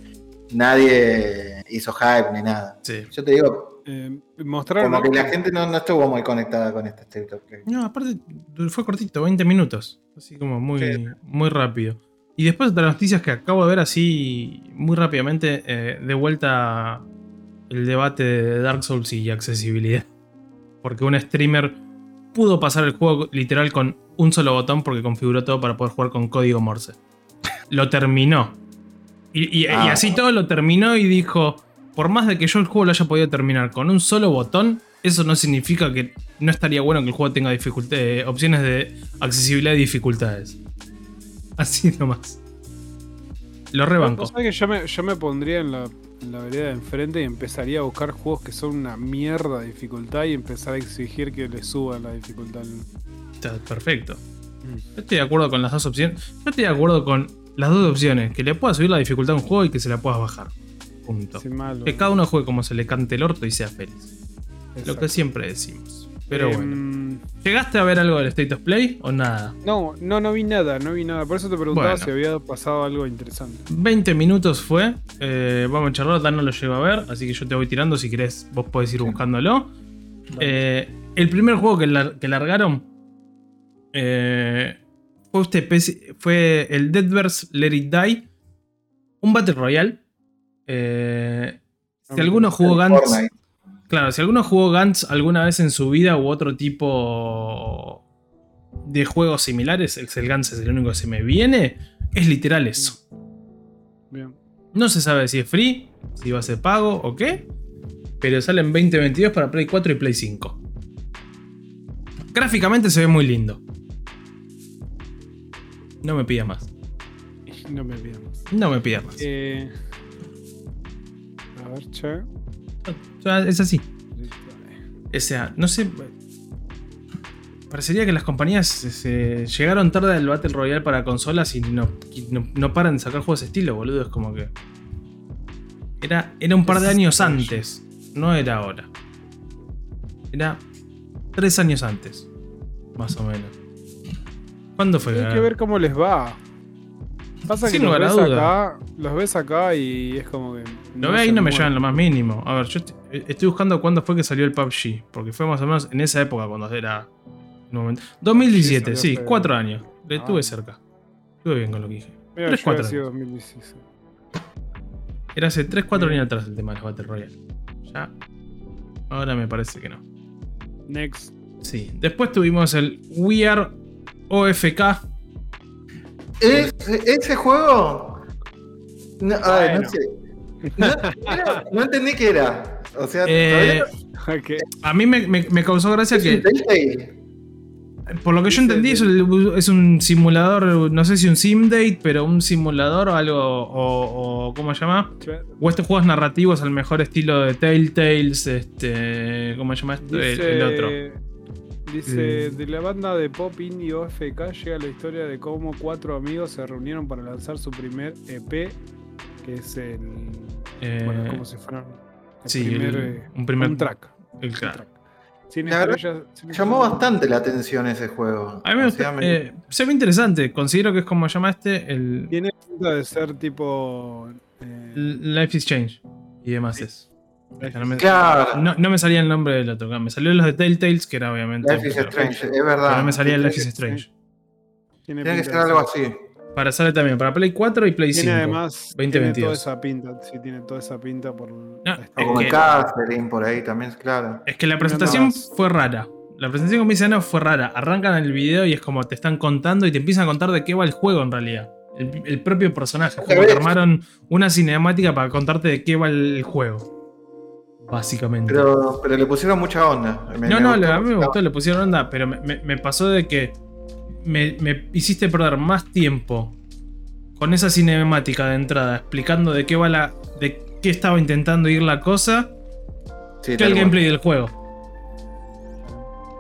nadie hizo hype ni nada. Sí. Yo te digo, eh, mostraron como que la gente no, no estuvo muy conectada con este of Play. No, aparte fue cortito, 20 minutos. Así como muy, Sí. muy rápido. Y después otras noticias que acabo de ver así muy rápidamente, eh, de vuelta el debate de Dark Souls y accesibilidad. Porque un streamer pudo pasar el juego literal con un solo botón porque configuró todo para poder jugar con código Morse. Lo terminó. Y, y- y Ah. así todo lo terminó y dijo, por más de que yo el juego lo haya podido terminar con un solo botón, eso no significa que no estaría bueno que el juego tenga eh, opciones de accesibilidad y dificultades. Así nomás. Lo rebanco. Que yo me, yo me pondría en la, en la vereda de enfrente y empezaría a buscar juegos que son una mierda de dificultad y empezar a exigir que le suban la dificultad. Está perfecto. Yo estoy de acuerdo con las dos opciones. Yo estoy de acuerdo con las dos opciones. Que le puedas subir la dificultad a un juego y que se la puedas bajar. Punto. Malo. Que cada uno juegue como se le cante el orto y sea feliz. Lo que Exacto. siempre decimos. Pero Em, bueno. ¿Llegaste a ver algo del State of Play o nada? No, no, no vi nada, no vi nada. Por eso te preguntaba Bueno. si había pasado algo interesante. 20 minutos fue. Eh, vamos a charlar, Dan no lo llegó a ver, así que yo te voy tirando. Si querés, vos podés ir buscándolo. Eh, el primer juego que, lar- que largaron eh, fue, especie- fue el Deadverse Let It Die. Un Battle Royale. Eh, si alguno jugó Gantz. Claro, si alguno jugó Gantz alguna vez en su vida u otro tipo de juegos similares, el Gantz es el único que se me viene, es literal eso. Bien. No se sabe si es free, si va a ser pago o qué, pero sale en 2022 para Play 4 y Play 5. Gráficamente se ve muy lindo. No me pida más. No me pidas más. No me pida más. Eh, es así. O sea, no sé. Parecería que las compañías se- se llegaron tarde al Battle Royale para consolas y no, y no, no paran de sacar juegos de estilo, boludo. Es como que. Era, era un par de años antes. No era ahora. Era tres años antes. Más o menos. ¿Cuándo fue? Hay que ver cómo les va. Pasa que Sin los lugar a ves, duda. acá, los ves acá y es como que. Lo ve ahí no me llevan lo más mínimo. A ver, yo est- estoy buscando cuándo fue que salió el PUBG. Porque fue más o menos en esa época cuando era. en un momento- 2017, salió sí, hace- cuatro años. Le Ah. estuve cerca. Estuve bien con lo que dije. Mira, Tres, yo cuatro había sido años. 2016. Era hace 3-4 Bien. años atrás el tema de los Battle Royale. Ya. Ahora me parece que no. Next. Sí. Después tuvimos el We Are OFK. ¿Ese, ese juego? No, ay, no sé. No, era- no entendí qué era. O sea, Eh, todavía Ok. a mí me, me- me causó gracia es que. un Telltale. Por lo que yo entendí, es, el- es un simulador, no sé si un sim date, pero un simulador o algo, o, o ¿cómo se llama? O estos juegos narrativos al mejor estilo de Telltales, este, ¿cómo se llama? El- Dice, el otro. Dice, Mm. de la banda de pop indie OFK llega la historia de cómo cuatro amigos se reunieron para lanzar su primer EP, que es el... Eh, bueno, como si fuera el sí, primer, el- eh, un primer un track. el un track. track. Sin La verdad, sin Llamó estrellas. bastante la atención ese juego. A mí me gusta, eh, se ve interesante. Considero que es como se llama este, el. Tiene pinta de ser tipo. eh, Life is Change y demás es. No me, Claro. no, no me salía el nombre del otro. Me salió los de Telltales, que era obviamente. Life is pero- Strange, es pero verdad. no me salía el Life is Strange. tiene Tiene que ser algo así. Para sale también para Play 4 y Play 5. Tiene además. 2022. Tiene toda esa pinta. Sí, tiene toda esa pinta por. la es como que- el Catherine por ahí también, claro. Es que la presentación fue rara. La presentación con Viciano fue rara. Arrancan el video y es como te están contando y te empiezan a contar de qué va el juego en realidad. El, el propio personaje. Como que armaron una cinemática para contarte de qué va el juego. Básicamente. Pero, pero le pusieron mucha onda. Me- no, me no, gustó a mí me gustó, le pusieron onda, pero me, me- me pasó de que me, me hiciste perder más tiempo con esa cinemática de entrada, explicando de qué va la. de qué estaba intentando ir la cosa, Sí, que el gameplay del juego.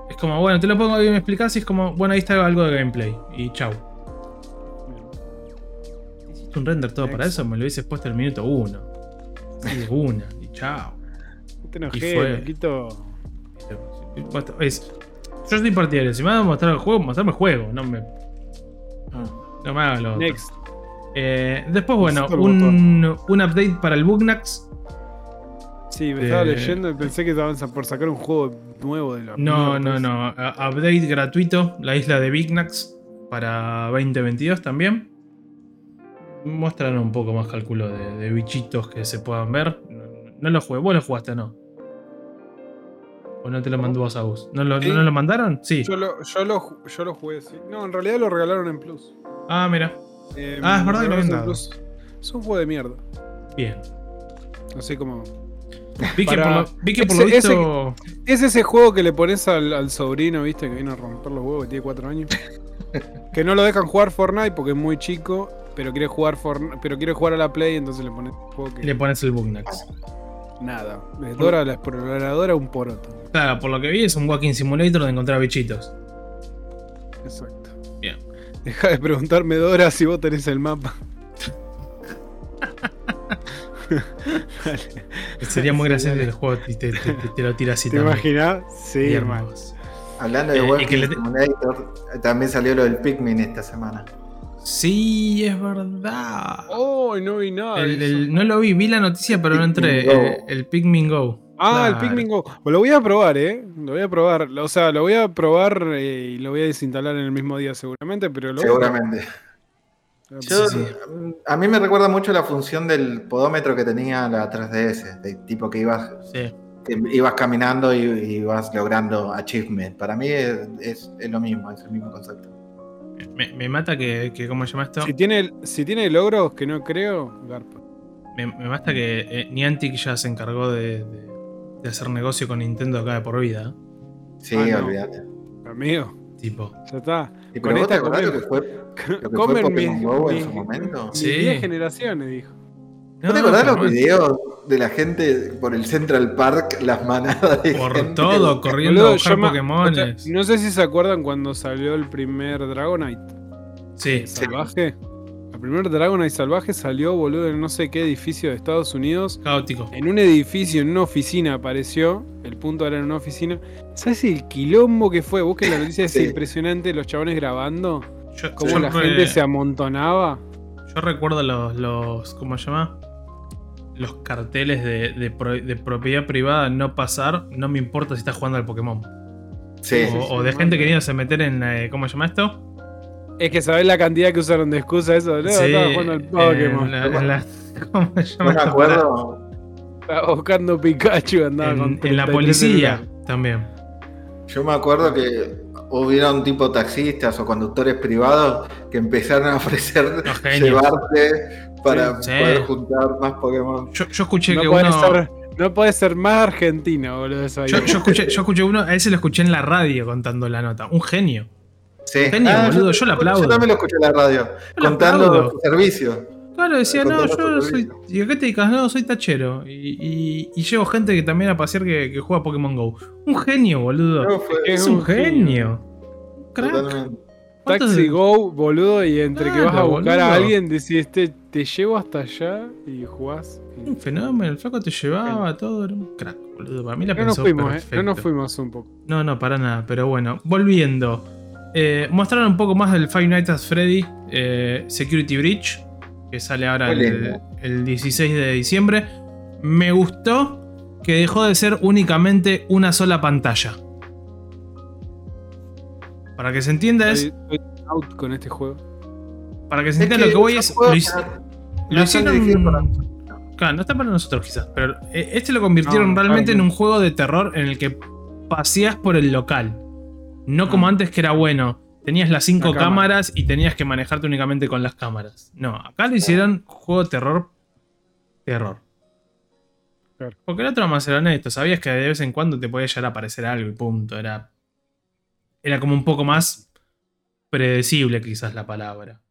Es como, bueno, te lo pongo y me explicás y es como, bueno, ahí está algo de gameplay. Y chau. Hiciste un render todo para eso, me lo hubieses puesto el minuto uno. Sí, una, y chao. No te Y enojé, loquito. Es, yo estoy partidario, si me van a mostrar el juego, mostrarme el juego, no me, Mm. no me hagan lo otro. Next. Eh, después, bueno, un, un update para el Bugnax. Sí, me de- estaba leyendo y pensé que estaban por sacar un juego nuevo de la. No, no, no. Update gratuito, la isla de Bignax para 2022 también. Muestran un poco más, calculo, de, de bichitos que se puedan ver. No, no lo jugué, vos lo jugaste, ¿no? ¿O no te lo mandó a Agus? ¿No lo. ¿No lo mandaron? Sí. Yo lo, yo, lo, yo lo jugué, sí. No, en realidad lo regalaron en Plus. Ah, mira. Eh, Ah, es verdad que lo Plus. Es un juego de mierda. Bien. Así como. Vi que, Para- por lo, vi que por lo ese- ese- visto. Es ese juego que le pones al, al sobrino, viste, que viene a romper los huevos, que tiene 4 años. que no lo dejan jugar Fortnite porque es muy chico, pero quiere jugar Fortnite, pero quiere jugar a la Play, entonces le pones un juego que Le pones el Bugnax. Nada. Es Dora la exploradora un poroto. Claro, por lo que vi es un walking simulator de encontrar bichitos. Exacto. Bien. Deja de preguntarme Dora si vos tenés el mapa. Sería muy gracioso el juego te, te- te- te lo tira así ¿Te imaginas? Sí, Bien, hermano. hermoso. Hablando de Eh, Walking Simulator, también salió lo del Pikmin esta semana. Sí, es verdad. Oh, no vi nada. El- no lo vi, vi la noticia, pero no entré. Eh, el Pikmin Go. Ah, el. Pikmin Go. Lo voy a probar, ¿eh? Lo voy a probar. O sea, lo voy a probar eh, y lo voy a desinstalar en el mismo día seguramente, pero lo. Seguramente. Voy a Yo- Sí, A mí me recuerda mucho la función del podómetro que tenía la 3DS, de tipo que ibas, Sí. que ibas caminando y, y ibas logrando achievement. Para mí es, es- es lo mismo, es el mismo concepto. Me, me mata que, que, ¿cómo se llama esto? Si tiene, si tiene logros que no creo, Garpa. Me, me mata que eh, Niantic ya se encargó de, de- de hacer negocio con Nintendo acá de por vida. Sí, Ah, no. olvídate. Amigo, Tipo. ya está. ¿Y Con esta acordás lo que fue, lo que fue mis, Go en su momento? Sí. 10 generaciones, dijo. ¿No te acordás los videos de la gente por el Central Park, las manadas de Por gente? todo, corriendo Boludo, a buscar Pokémones. o sea, no sé si se acuerdan cuando salió el primer Dragonite Sí, salvaje. El primer Dragonite salvaje salió, boludo, en no sé qué edificio de Estados Unidos. caótico. En un edificio, en una oficina apareció. El punto era en una oficina. ¿Sabes el quilombo que fue? Busquen la noticia, es Sí. impresionante. Los chabones grabando. Yo, Cómo yo la re- gente se amontonaba. yo recuerdo los, los. ¿Cómo se llama? Los carteles de, de pro- de propiedad privada no pasar. No me importa si estás jugando al Pokémon. Sí, o, sí, o sí, de mal. gente queriéndose meter en. eh, ¿Cómo se llama esto? Es que sabés la cantidad que usaron de excusa eso. No, estaba jugando al Pokémon. la- en la- ¿Cómo se No llama me esta acuerdo. Estaba buscando Pikachu. Andaba En, con en la 33 policía también. Yo me acuerdo que hubieron tipo taxistas o conductores privados que empezaron a ofrecer llevarte para Sí. poder juntar más Pokémon. Yo, yo escuché No que puede, uno. ser, no puede ser más argentino, boludo. Eso. Yo, yo escuché, yo escuché uno, a ese lo escuché en la radio contando la nota. Un genio. Sí. Genio, boludo, yo lo aplaudo. Yo también lo escuché en la radio, contando su servicio. Claro, decía, no, yo soy. ¿Y a qué te dedicas? No, soy tachero. Y, y- y llevo gente que también a pasear que, que juega Pokémon Go. Un genio, boludo. No, fue- Es es un un genio. Un Crack. totalmente. ¿Cuántos- Taxi Go, boludo, y entre que vas a buscar a alguien, decís, te, te llevo hasta allá y jugás. Un fenómeno, el flaco te llevaba todo, era un crack, boludo. Para mí la No nos pensó fuimos, eh. No nos fuimos un poco. No, no, para nada, pero bueno, volviendo. Eh, mostraron un poco más del Five Nights at Freddy eh, Security Breach. Que sale ahora el, el 16 de diciembre. Me gustó que dejó de ser únicamente una sola pantalla. Para que se entienda es. Estoy, estoy out con este juego. Para que se entienda lo que voy es. Lo, hice- lo hicieron. para- Claro, no está para nosotros quizás, pero eh, este lo convirtieron No, realmente claro. en un juego de terror en el que paseas por el local. No como Ah. antes que era bueno. Tenías las cinco La cámara. cámaras y tenías que manejarte únicamente con las cámaras. No, acá lo hicieron juego terror. Terror. Claro. Porque el otro más era honesto, sabías que de vez en cuando te podía llegar a aparecer algo y punto. Era. Era como un poco más predecible, quizás la palabra.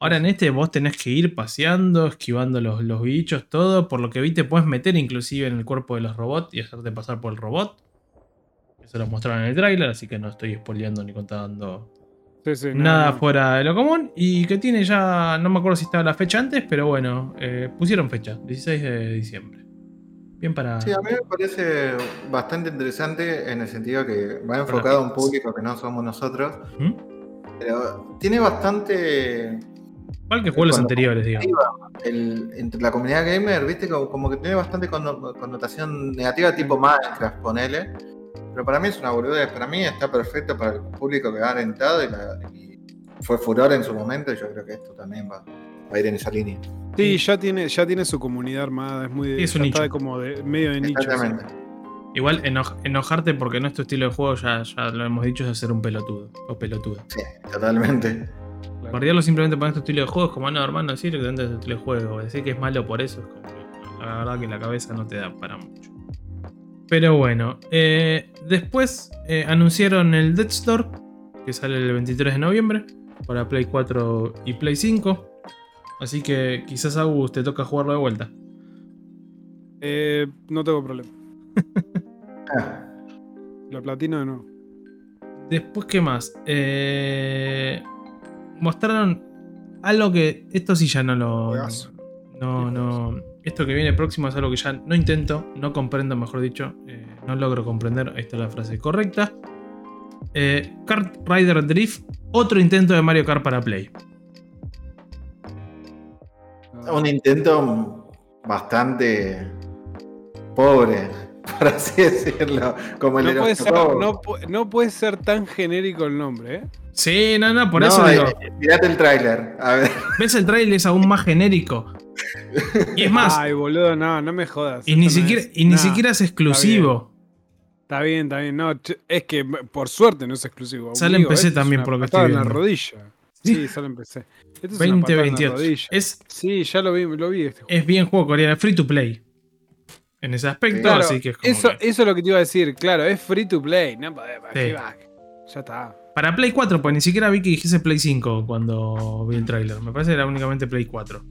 Ahora en este vos tenés que ir paseando, esquivando los, los bichos, todo. Por lo que vi, te puedes meter inclusive en el cuerpo de los robots y hacerte pasar por el robot. Eso lo mostraron en el tráiler, así que no estoy spoileando ni contando Sí, sí, no, nada no. fuera de lo común. Y que tiene ya, no me acuerdo si estaba la fecha antes, pero bueno, eh, pusieron fecha, 16 de diciembre. Bien para... Sí, a mí me parece bastante interesante en el sentido que va enfocado a un público que no somos nosotros, ¿Mm? pero tiene bastante Igual que juegos los anteriores, digamos. el- entre la comunidad gamer, viste, como, como que tiene bastante conno- connotación negativa, tipo Minecraft, ponele. Pero para mí es una boludez, para mí está perfecto para el público que ha alentado y, la- y fue furor en su momento, y yo creo que esto también va, va a ir en esa línea. Sí, ya tiene, ya tiene su comunidad armada, es muy de, es un nicho. como de medio de nicho. Exactamente. Igual eno- enojarte porque no es tu estilo de juego, ya, ya lo hemos dicho, es hacer un pelotudo o pelotuda. Sí, totalmente. Bardearlo simplemente poner tu estilo de juego es como, no, hermano, decir que dentro de tu estilo de juego. Decir que es malo por eso es como que la verdad que la cabeza no te da para mucho. Pero bueno, eh, después eh, anunciaron el Death Store, que sale el 23 de noviembre, para Play 4 y Play 5. Así que quizás a Agus te toca jugarlo de vuelta. Eh, no tengo problema. Ah, La platino de nuevo. Después, ¿qué más? Eh, mostraron algo que esto sí ya no lo. Juegazo. No, no. Esto que viene próximo es algo que ya no intento, no comprendo, mejor dicho. eh, no logro comprender. Ahí está la frase correcta. Eh, Kart Rider Drift, otro intento de Mario Kart para Play. un intento bastante pobre, por así decirlo, como el No de puede, los ser, no, pu- no puede ser tan genérico el nombre, ¿eh? Sí, no, no, por No, eso eh, digo. mirate el tráiler. A ver. ¿Ves el trailer? Es aún más genérico. Y es más, Ay, boludo, no, no me jodas. y, ni siquiera, es- y ni nah, siquiera es exclusivo. Está bien, está bien. No, es que por suerte no es exclusivo. Sale en PC es también, por lo que estoy en la viendo. rodilla. Sí. En PC. Esto es una patada en la 2028. rodilla. Es, Sí, ya lo vi, lo vi este juego. es bien juego coreano, free to play. En ese aspecto, Claro, así que es como Eso, que- eso es lo que te iba a decir, claro, es free to play. No, pa- pa- Sí. Ya está. Para Play 4, pues ni siquiera vi que dijese Play 5 cuando vi el tráiler. Me parece que era únicamente Play 4.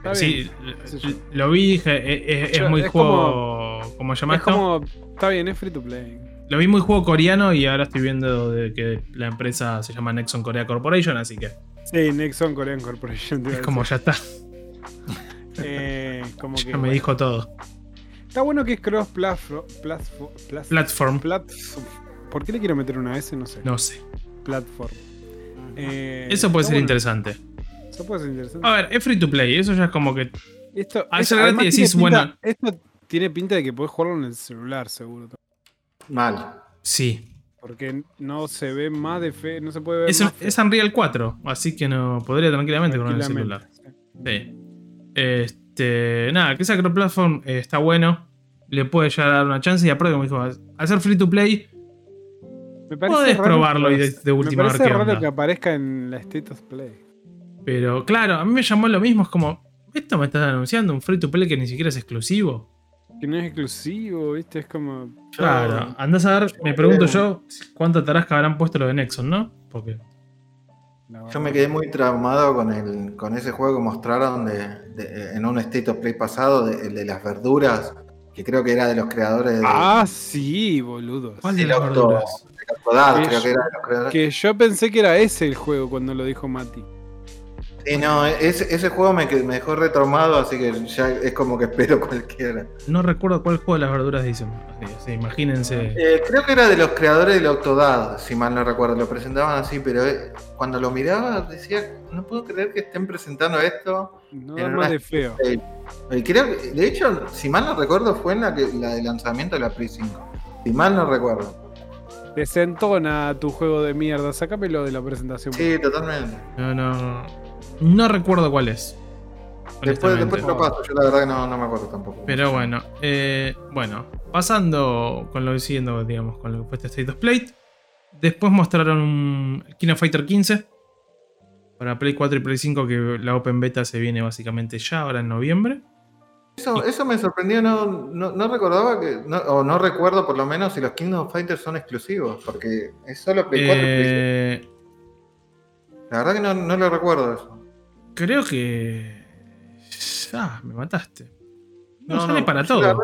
Está sí, bien, lo vi, dije, e- e- es, Yo- muy es juego. ¿Cómo se llama Es esto? como. Está bien, es free to play. Lo vi muy juego coreano y ahora estoy viendo de que la empresa se llama Nexon Korea Corporation, así que Sí, Nexon Korean Corporation. es como ya está. Eh, como que, Ya me bueno. dijo todo. Está bueno que es cross platform. Platform. ¿Por qué le quiero meter una S? No sé. No sé. Platform. Eh, Eso puede ser bueno. interesante. Eso puede ser interesante. A ver, es free to play. Eso ya es como que. Esto, al esto- ser además gratis tiene decís, pinta- bueno. Esto tiene pinta de que podés jugarlo en el celular, seguro. Mal. Sí. Porque no se ve más de fe, no se puede ver Es, más es Unreal 4, así que no podría tranquilamente con el celular. tranquilamente. Sí. Este, nada, que esa cross platform eh, está bueno. Le puede llegar a dar una chance y aparte, como dijo, ser free to play, Me parece Podés raro probarlo que- y de- de última Me parece raro que aparezca en la State of Play. Pero claro, a mí me llamó lo mismo. Es como, esto me estás anunciando, un free to play que ni siquiera es exclusivo. Que no es exclusivo, ¿viste? Es como. Claro, andás a ver, me pregunto yo cuánto tarasca habrán puesto lo de Nexon, ¿no? Porque Yo me quedé muy traumado con el con ese juego que mostraron de, de- en un State of Play pasado, de, el de las verduras, que creo que era de los creadores de, Ah, sí, boludo. ¿cuál de las verduras? creo que era de los creadores. Que yo pensé que era ese el juego cuando lo dijo Mati. Sí, no, ese, ese juego me, dejó retraumado, así que ya es como que espero cualquiera. No recuerdo cuál juego de las verduras dicen. Así, imagínense. Eh, creo que era de los creadores del Octodad, si mal no recuerdo, lo presentaban así, pero eh, cuando lo miraba decía, no puedo creer que estén presentando esto. No Era da una- más de feo. Eh, creo que, de hecho, si mal no recuerdo, fue en la, que, la de lanzamiento de la Play 5. Si mal no recuerdo. Desentona tu juego de mierda. Sácamelo de la presentación. Sí, totalmente. No, no. No recuerdo cuál es. Después, después te lo paso, yo la verdad que no, no me acuerdo tampoco. Pero bueno, eh, bueno, pasando con lo siguiendo, digamos, con lo que fue este State of Play. Después mostraron un King of Fighter 15 para Play 4 y Play 5, que la Open Beta se viene básicamente ya, ahora en noviembre. Eso, eso me sorprendió, no, no, no recordaba que, no, o no recuerdo por lo menos si los Kingdom Fighters son exclusivos, porque es solo Play 4 y Play Eh, 5. La verdad que no, no lo recuerdo eso. Creo que. Ah, me mataste. No, No, sale no, para todo.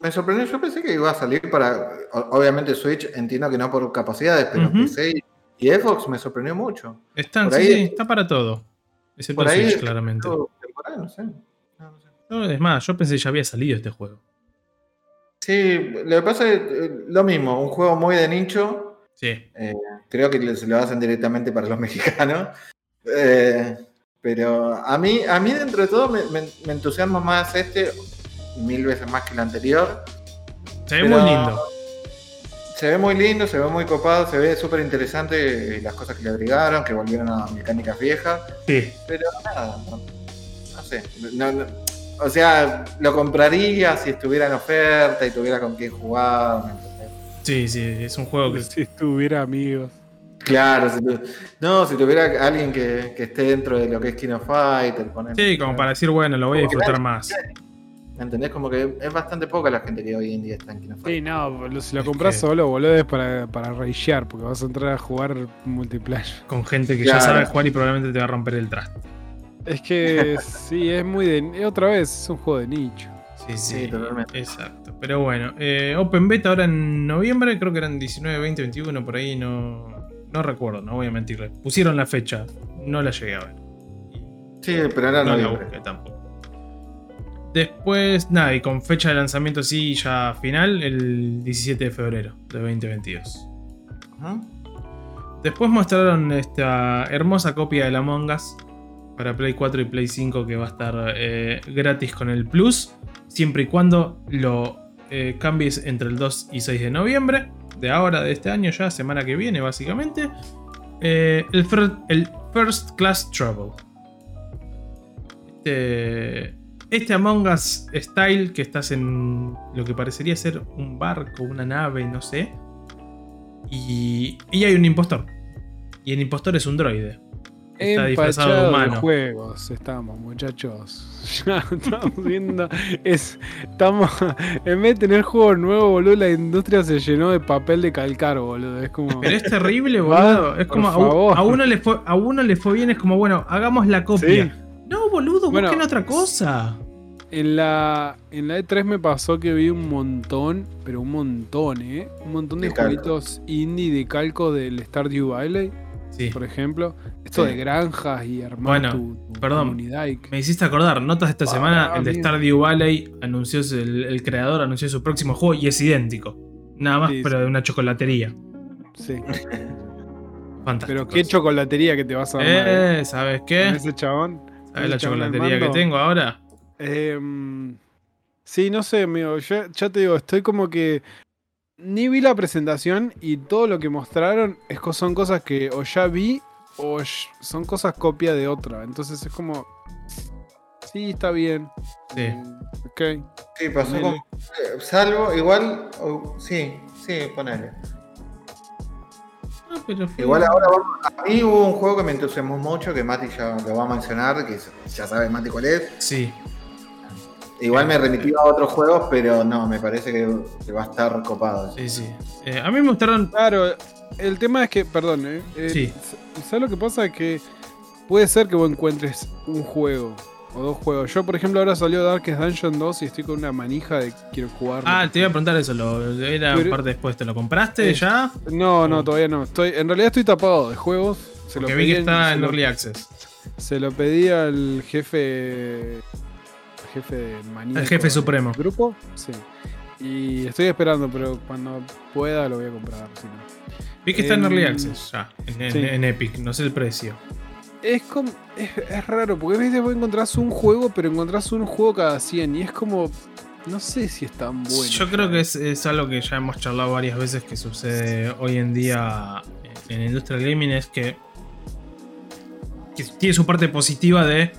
Me sorprendió, yo pensé que iba a salir para, obviamente Switch, entiendo que no por capacidades, pero Ujú. PC y- y Xbox me sorprendió mucho. Están, sí, ahí- está para todo. Excepto Por ahí Switch, claramente. Todo temporal, no sé. No, no sé. No, es más, yo pensé que ya había salido este juego. Sí, lo que pasa es eh, lo mismo, un juego muy de nicho, Sí. creo que se lo hacen directamente para los mexicanos. Eh, pero a mí, a mí dentro de todo me, me- me entusiasma más este, mil veces más que el anterior. Se ve muy lindo. Se ve muy lindo, se ve muy copado, se ve súper interesante eh, las cosas que le agregaron, que volvieron a mecánicas viejas, Sí. pero nada, no, no sé. no- no- o sea, lo compraría si estuviera en oferta y tuviera con quién jugar. Sí, sí, es un juego que. Si tuviera amigos. Claro, si tu- no, si tuviera alguien que, que esté dentro de lo que es Kino Fighter, poner, Sí, como para decir, bueno, lo voy a que disfrutar más. ¿me entendés? Como que es bastante poca la gente que hoy en día está en Kino Fighter. Sí, no, si lo Es compras que- solo, boludo, es para, para ragear, porque vas a entrar a jugar multiplayer. Con gente que Claro. ya sabe jugar y probablemente te va a romper el traste. Es que sí, es muy de. Otra vez, es un juego de nicho. Sí, sí. Sí, totalmente. Exacto. Pero bueno, eh, Open Beta ahora en noviembre, creo que eran 19, 20, 21, por ahí no. No recuerdo, no voy a mentirle. Pusieron la fecha, no la llegué a ver. Sí, pero era No la busqué tampoco. Después, nada, y con fecha de lanzamiento sí ya final, el 17 de febrero de 2022. Ujú. Después mostraron esta hermosa copia de la Among Us para Play 4 y Play 5 que va a estar eh, gratis con el Plus, siempre y cuando lo eh, cambies entre el 2 y 6 de noviembre, de ahora, de este año ya, semana que viene básicamente. Eh, el, fir- el First Class Travel. Este, este Among Us Style que estás en lo que parecería ser un barco, una nave, no sé. Y, y hay un impostor. Y el impostor es un droide. Está disfrazado de juegos estamos, muchachos. Ya estamos viendo. Es, estamos, en vez de tener juegos nuevos, boludo, la industria se llenó de papel de calcar, boludo. Es como. Pero es terrible, boludo. Es como a, favor. a uno le fue, a uno le fue bien, es como, bueno, hagamos la copia. Sí. No, boludo, Bueno, busquen otra cosa. En la, en la E3 me pasó que vi un montón, pero un montón, ¿eh? Un montón de, De jueguitos indie de calco del Stardew Valley, Sí. por ejemplo. Esto Sí. de granjas y armar Bueno, tu, tu perdón. comunidad. y- Me hiciste acordar, notas de esta Ah, semana, el de. Stardew Valley anunció, el, el creador anunció su próximo juego y es idéntico. Nada más, Sí, pero de una chocolatería. Sí. Fantástico. Pero qué chocolatería que te vas a armar eh, ¿sabes con qué? ese chabón. ¿Sabes la chocolatería que tengo ahora? Em, sí, no sé, amigo. Ya, ya te digo, estoy como que. Ni vi la presentación y todo lo que mostraron es, co- son cosas que o ya vi o son cosas copia de otra. Entonces es como. Sí, está bien. Sí. Eh, ok. Sí, pasó Ponele. como. eh, Salvo, igual. sí, sí, ponele. Ah, pero Igual ahora vamos. A mí hubo un juego que me entusiasmó mucho, que Mati ya lo va a mencionar, que ya sabe Mati cuál es. Sí. Igual me remitió a otros juegos, pero no, me parece que, que va a estar copado. Sí, sí. Eh, a mí me gustaron. Claro, el tema es que, perdón, ¿eh? Eh, Sí. ¿Sabes lo que pasa? Que puede ser que vos encuentres un juego o dos juegos. Yo, por ejemplo, ahora salió Darkest Dungeon 2 y estoy con una manija de quiero jugar. Ah, te iba a preguntar eso. Lo, era Pero- parte después. ¿Te lo compraste Eh, ya? No, no, todavía no. Estoy, en realidad estoy tapado de juegos. Se lo Que vi pedí que está en lo- Early Access. Se lo pedí al jefe. Jefe de maníaco El jefe del supremo. grupo. Sí. Y estoy esperando, pero cuando pueda lo voy a comprar. no. Vi que está en Em, Early Access ya, en, en- sí. en Epic, no sé el precio. Es como. Es, es raro, porque a veces vos encontrás un juego, pero encontrás un juego cada 100. Y es como. No sé si es tan bueno. Yo creo que es, es algo que ya hemos charlado varias veces que sucede hoy en día en la industria del gaming, es que, que tiene su parte positiva de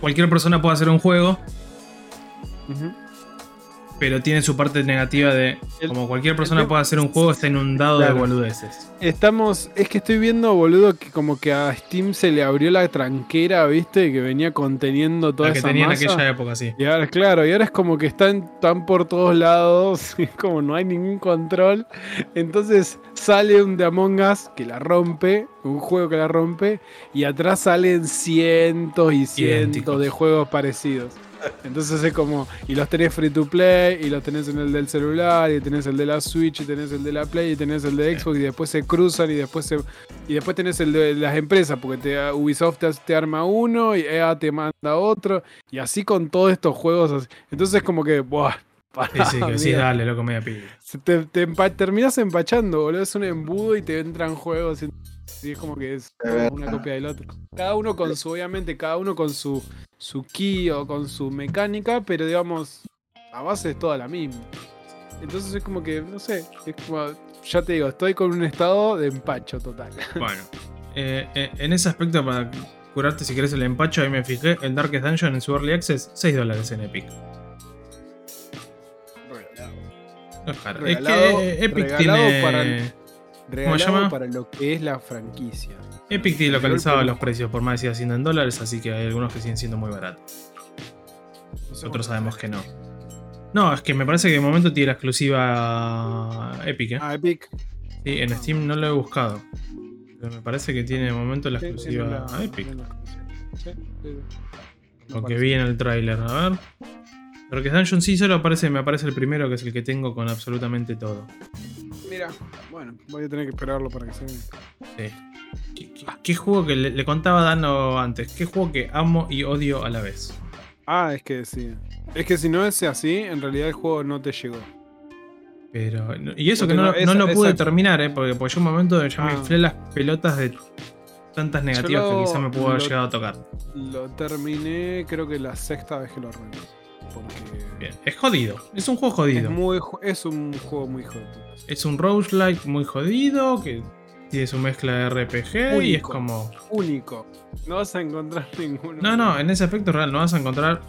cualquier persona puede hacer un juego. Pero tiene su parte negativa de como cualquier persona puede hacer un juego, está inundado de boludeces. Estamos. Es que estoy viendo, boludo, que como que a Steam se le abrió la tranquera, ¿viste? Que venía conteniendo toda La que esa tenía en aquella época, sí. Y ahora, claro, y ahora es como que están, están por todos lados, y como no hay ningún control. Entonces sale un de Among Us que la rompe, un juego que la rompe, y atrás salen cientos y cientos de juegos parecidos. Entonces es como, y los tenés free to play, y los tenés en el del celular, y tenés el de la Switch, y tenés el de la Play, y tenés el de Xbox, y después se cruzan, y después se, y después tenés el de las empresas, porque te, Ubisoft te, te arma uno, y EA te manda otro, y así con todos estos juegos. así. Entonces como que, buah, Sí, sí, que sí, dale, loco, media pila. se te, te empa- terminas empachando, boludo. Es un embudo y te entran juegos. Y y es como que es una copia del otro. Cada uno con su, obviamente, cada uno con su, su key o con su mecánica, pero digamos, la base es toda la misma. Entonces es como que, no sé, es como, ya te digo, estoy con un estado de empacho total. Bueno, eh, eh, en ese aspecto, para curarte si querés el empacho, ahí me fijé, el Darkest Dungeon en su Early Access, 6 dólares en Epic. No es caro. Es Regalado- que Epic regalado tiene. para el- Regalado llama? para lo que es la franquicia. Epic tiene localizado los precios por más de siga siendo en dólares, así que hay algunos que siguen siendo muy baratos. No sé Otros cuánto sabemos que no. No, es que me parece que de momento tiene la exclusiva Epic, ¿eh? Ah, Epic. Sí, en Steam no lo he buscado. Pero me parece que tiene de momento la exclusiva la- Epic. Sí. Lo que vi en el tráiler, a ver. Pero que Dungeon sí solo aparece, me aparece el primero, que es el que tengo con absolutamente todo. Mira, bueno, voy a tener que esperarlo para que se Sí. ¿Qué, qué- qué juego que le, le contaba Dano antes? ¿Qué juego que amo y odio a la vez? Ah, es que sí. Es que si no es así, en realidad el juego no te llegó. Pero. Y eso que no, no esa- lo pude esa- terminar, ¿eh? Porque, porque yo un momento ya me Ah. inflé las pelotas de tantas negativas lo- que quizá me pudo haber llegado a tocar. Lo terminé, creo que la sexta vez que lo arranqué. Porque Bien. Es jodido. Es un juego es, jodido. muy, es un juego muy puta. Es un roguelike muy jodido. Que tiene su mezcla de RPG y es Único. como. Único. No vas a encontrar ninguno. No, no, en ese aspecto real no vas a encontrar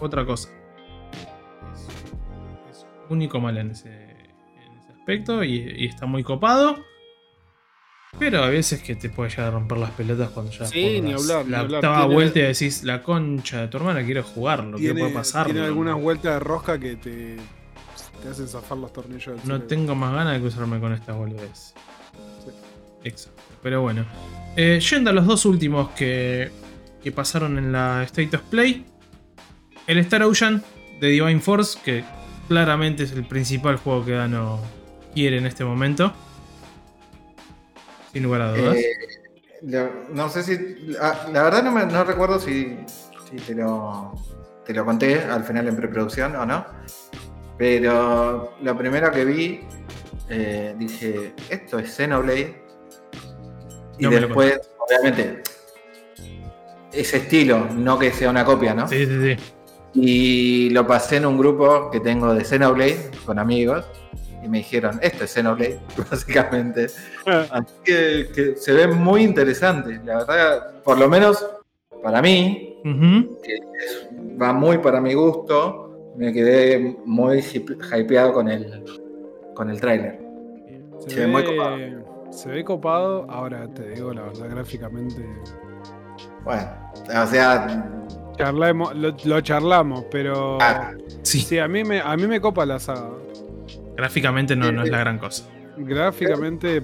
otra cosa. Es, es único mal en ese, en ese aspecto y, y está muy copado. Pero a veces que te puede llegar a romper las pelotas cuando ya Sí, ni hablar, ni la hablar. octava Tiene- vuelta y decís la concha de tu hermana quiero jugarlo, quiero Tiene, poder pasarlo. tiene algunas no, vueltas de rosca que te, te hacen zafar los tornillos del no cerebro. tengo más ganas de cruzarme con esta boludez. Exacto. Pero bueno. Eh, yendo a los dos últimos que, que pasaron en la State of Play. El Star Ocean de Divine Force, que claramente es el principal juego que Dano quiere en este momento. Sin lugar a dudas. Eh, la- no sé si. La, la verdad no, me, no recuerdo si, si te, lo, te lo conté al final en preproducción o no. Pero lo primero que vi, eh, dije, esto es Xenoblade. Y No después, obviamente, ese estilo, no que sea una copia, ¿no? Sí, sí, sí. Y lo pasé en un grupo que tengo de Xenoblade con amigos. Y me dijeron, esto es Xenoblade, básicamente. Así que, que se ve muy interesante. La verdad, por lo menos para mí, Ujú. va muy para mi gusto. Me quedé muy hypeado con el, con el tráiler. Se, Se ve muy ve, se ve copado. Ahora te digo la verdad, gráficamente. Bueno, o sea, Charlamos, lo, lo charlamos, pero. Ah. Sí, Sí, a mí me, a mí me copa la saga. Gráficamente no, no es la gran cosa. Gráficamente,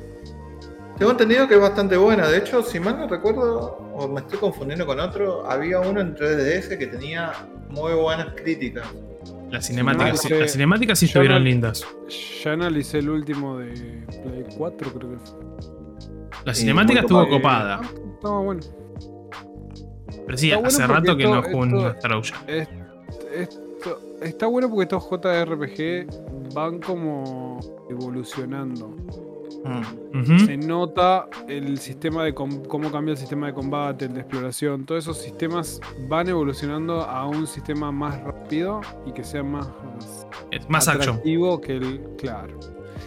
tengo entendido que es bastante buena. De hecho, si mal no recuerdo, o me estoy confundiendo con otro, había uno en 3DS que tenía muy buenas críticas. Las cinemáticas, sí, las cinemáticas sí estuvieron lindas. ya analicé el último de Play 4, creo que fue. La cinemática estuvo copada. Ah, estaba bueno. Pero sí, Está hace bueno rato que no esto- juego en esto- Star Ocean. Esto- está bueno porque estos JRPG van como evolucionando. Mm. Se nota el sistema de cómo cambia el sistema de combate, el de exploración. Todos esos sistemas van evolucionando a un sistema más rápido y que sea más, Es más action. atractivo que el. Claro.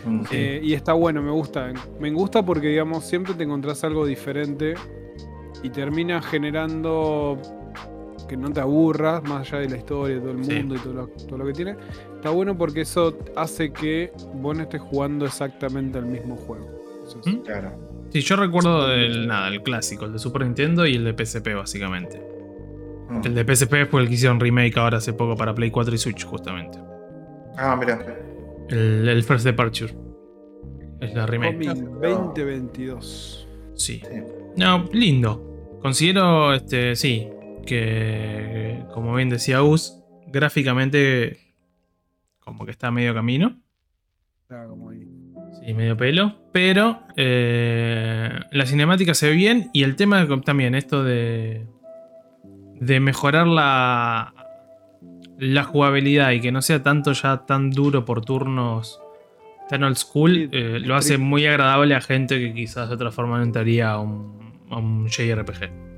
Mm. Eh, y está bueno, me gusta. Me gusta porque, digamos, siempre te encontrás algo diferente y termina generando que no te aburras, más allá de la historia, de todo el Sí. mundo y todo lo, todo lo que tiene. Está bueno porque eso hace que vos no estés jugando exactamente el mismo juego. Eso es- ¿Mm? Claro. Sí, yo recuerdo el, nada, el clásico, el de Super Nintendo y el de PSP, básicamente. Mm. El de PSP fue el que hicieron remake ahora hace poco para Play 4 y Switch, justamente. Ah, mira. El, el First Departure. Es la remake. Coming 2022. Sí. Sí. No, lindo. Considero, este, sí, que como bien decía Us, gráficamente como que está a medio camino. Está como ahí. Sí, medio pelo. Pero eh, la cinemática se ve bien. Y el tema también, esto de. De mejorar la. La jugabilidad y que no sea tanto ya tan duro por turnos. Tan old school. Eh, lo hace muy agradable a gente que quizás de otra forma no entraría a un, a un JRPG.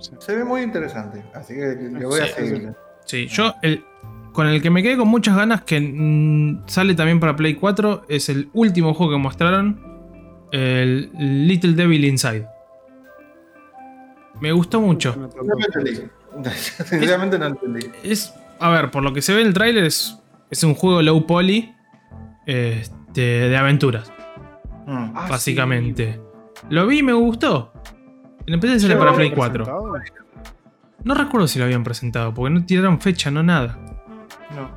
Se ve muy interesante, así que le voy a seguir. Sí, yo el, con el que me quedé con muchas ganas, que mm, sale también para Play 4, es el último juego que mostraron, el Little Devil Inside. Me gustó mucho. No lo entendí. Sinceramente no entendí. Es, a ver, por lo que se ve en el tráiler, es, es un juego low poly este, de aventuras, Mm. Ah, básicamente. Lo vi y me gustó. El PC sale ¿Ya para Play habían 4. presentado? No recuerdo si lo habían presentado, porque no tiraron fecha, no nada. No.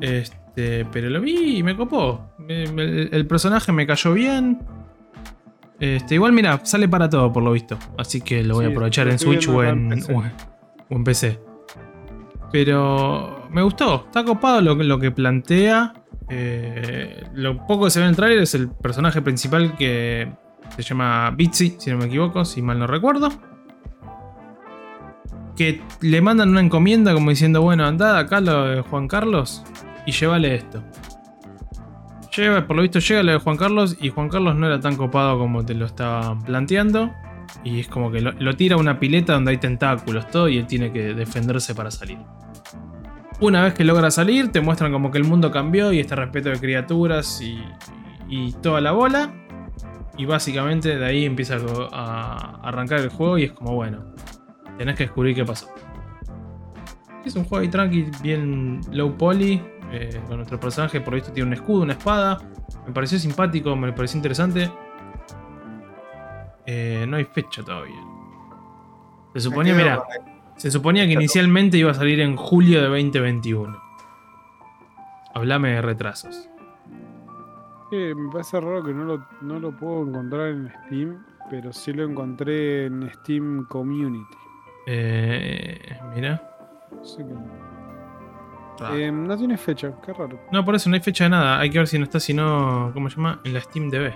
Este, pero lo vi y me copó. El, el personaje me cayó bien. Este, igual, mira, sale para todo por lo visto. Así que lo voy a aprovechar en Switch o en, o en- PC. Pero me gustó, está copado lo, que- lo que plantea. Eh, lo poco que se ve en el trailer es el personaje principal que se llama Bitsy, si no me equivoco, si mal no recuerdo. Que le mandan una encomienda como diciendo, bueno, andad acá lo de Juan Carlos y llévale esto. Llega, por lo visto llega lo de Juan Carlos y Juan Carlos no era tan copado como te lo estaban planteando. Y es como que lo, tira a una pileta donde hay tentáculos, todo, y él tiene que defenderse para salir. Una vez que logra salir, te muestran como que el mundo cambió y este respeto de criaturas y toda la bola. Y básicamente de ahí empieza a arrancar el juego y es como, bueno, tenés que descubrir qué pasó. Es un juego ahí tranqui, bien low poly. eh, con nuestro personaje, por visto, tiene un escudo, una espada. Me pareció simpático, me pareció interesante. Eh, no hay fecha todavía. Se suponía, mira, se suponía que inicialmente iba a salir en julio de 2021. Hablame de retrasos. Eh, me parece raro que no lo, no lo puedo encontrar en Steam, pero sí lo encontré en Steam Community. Eh, mira. Que- Ah. Eh, no tiene fecha, qué raro. No, por eso no hay fecha de nada. Hay que ver si no está, si no. ¿Cómo se llama? En la Steam DB.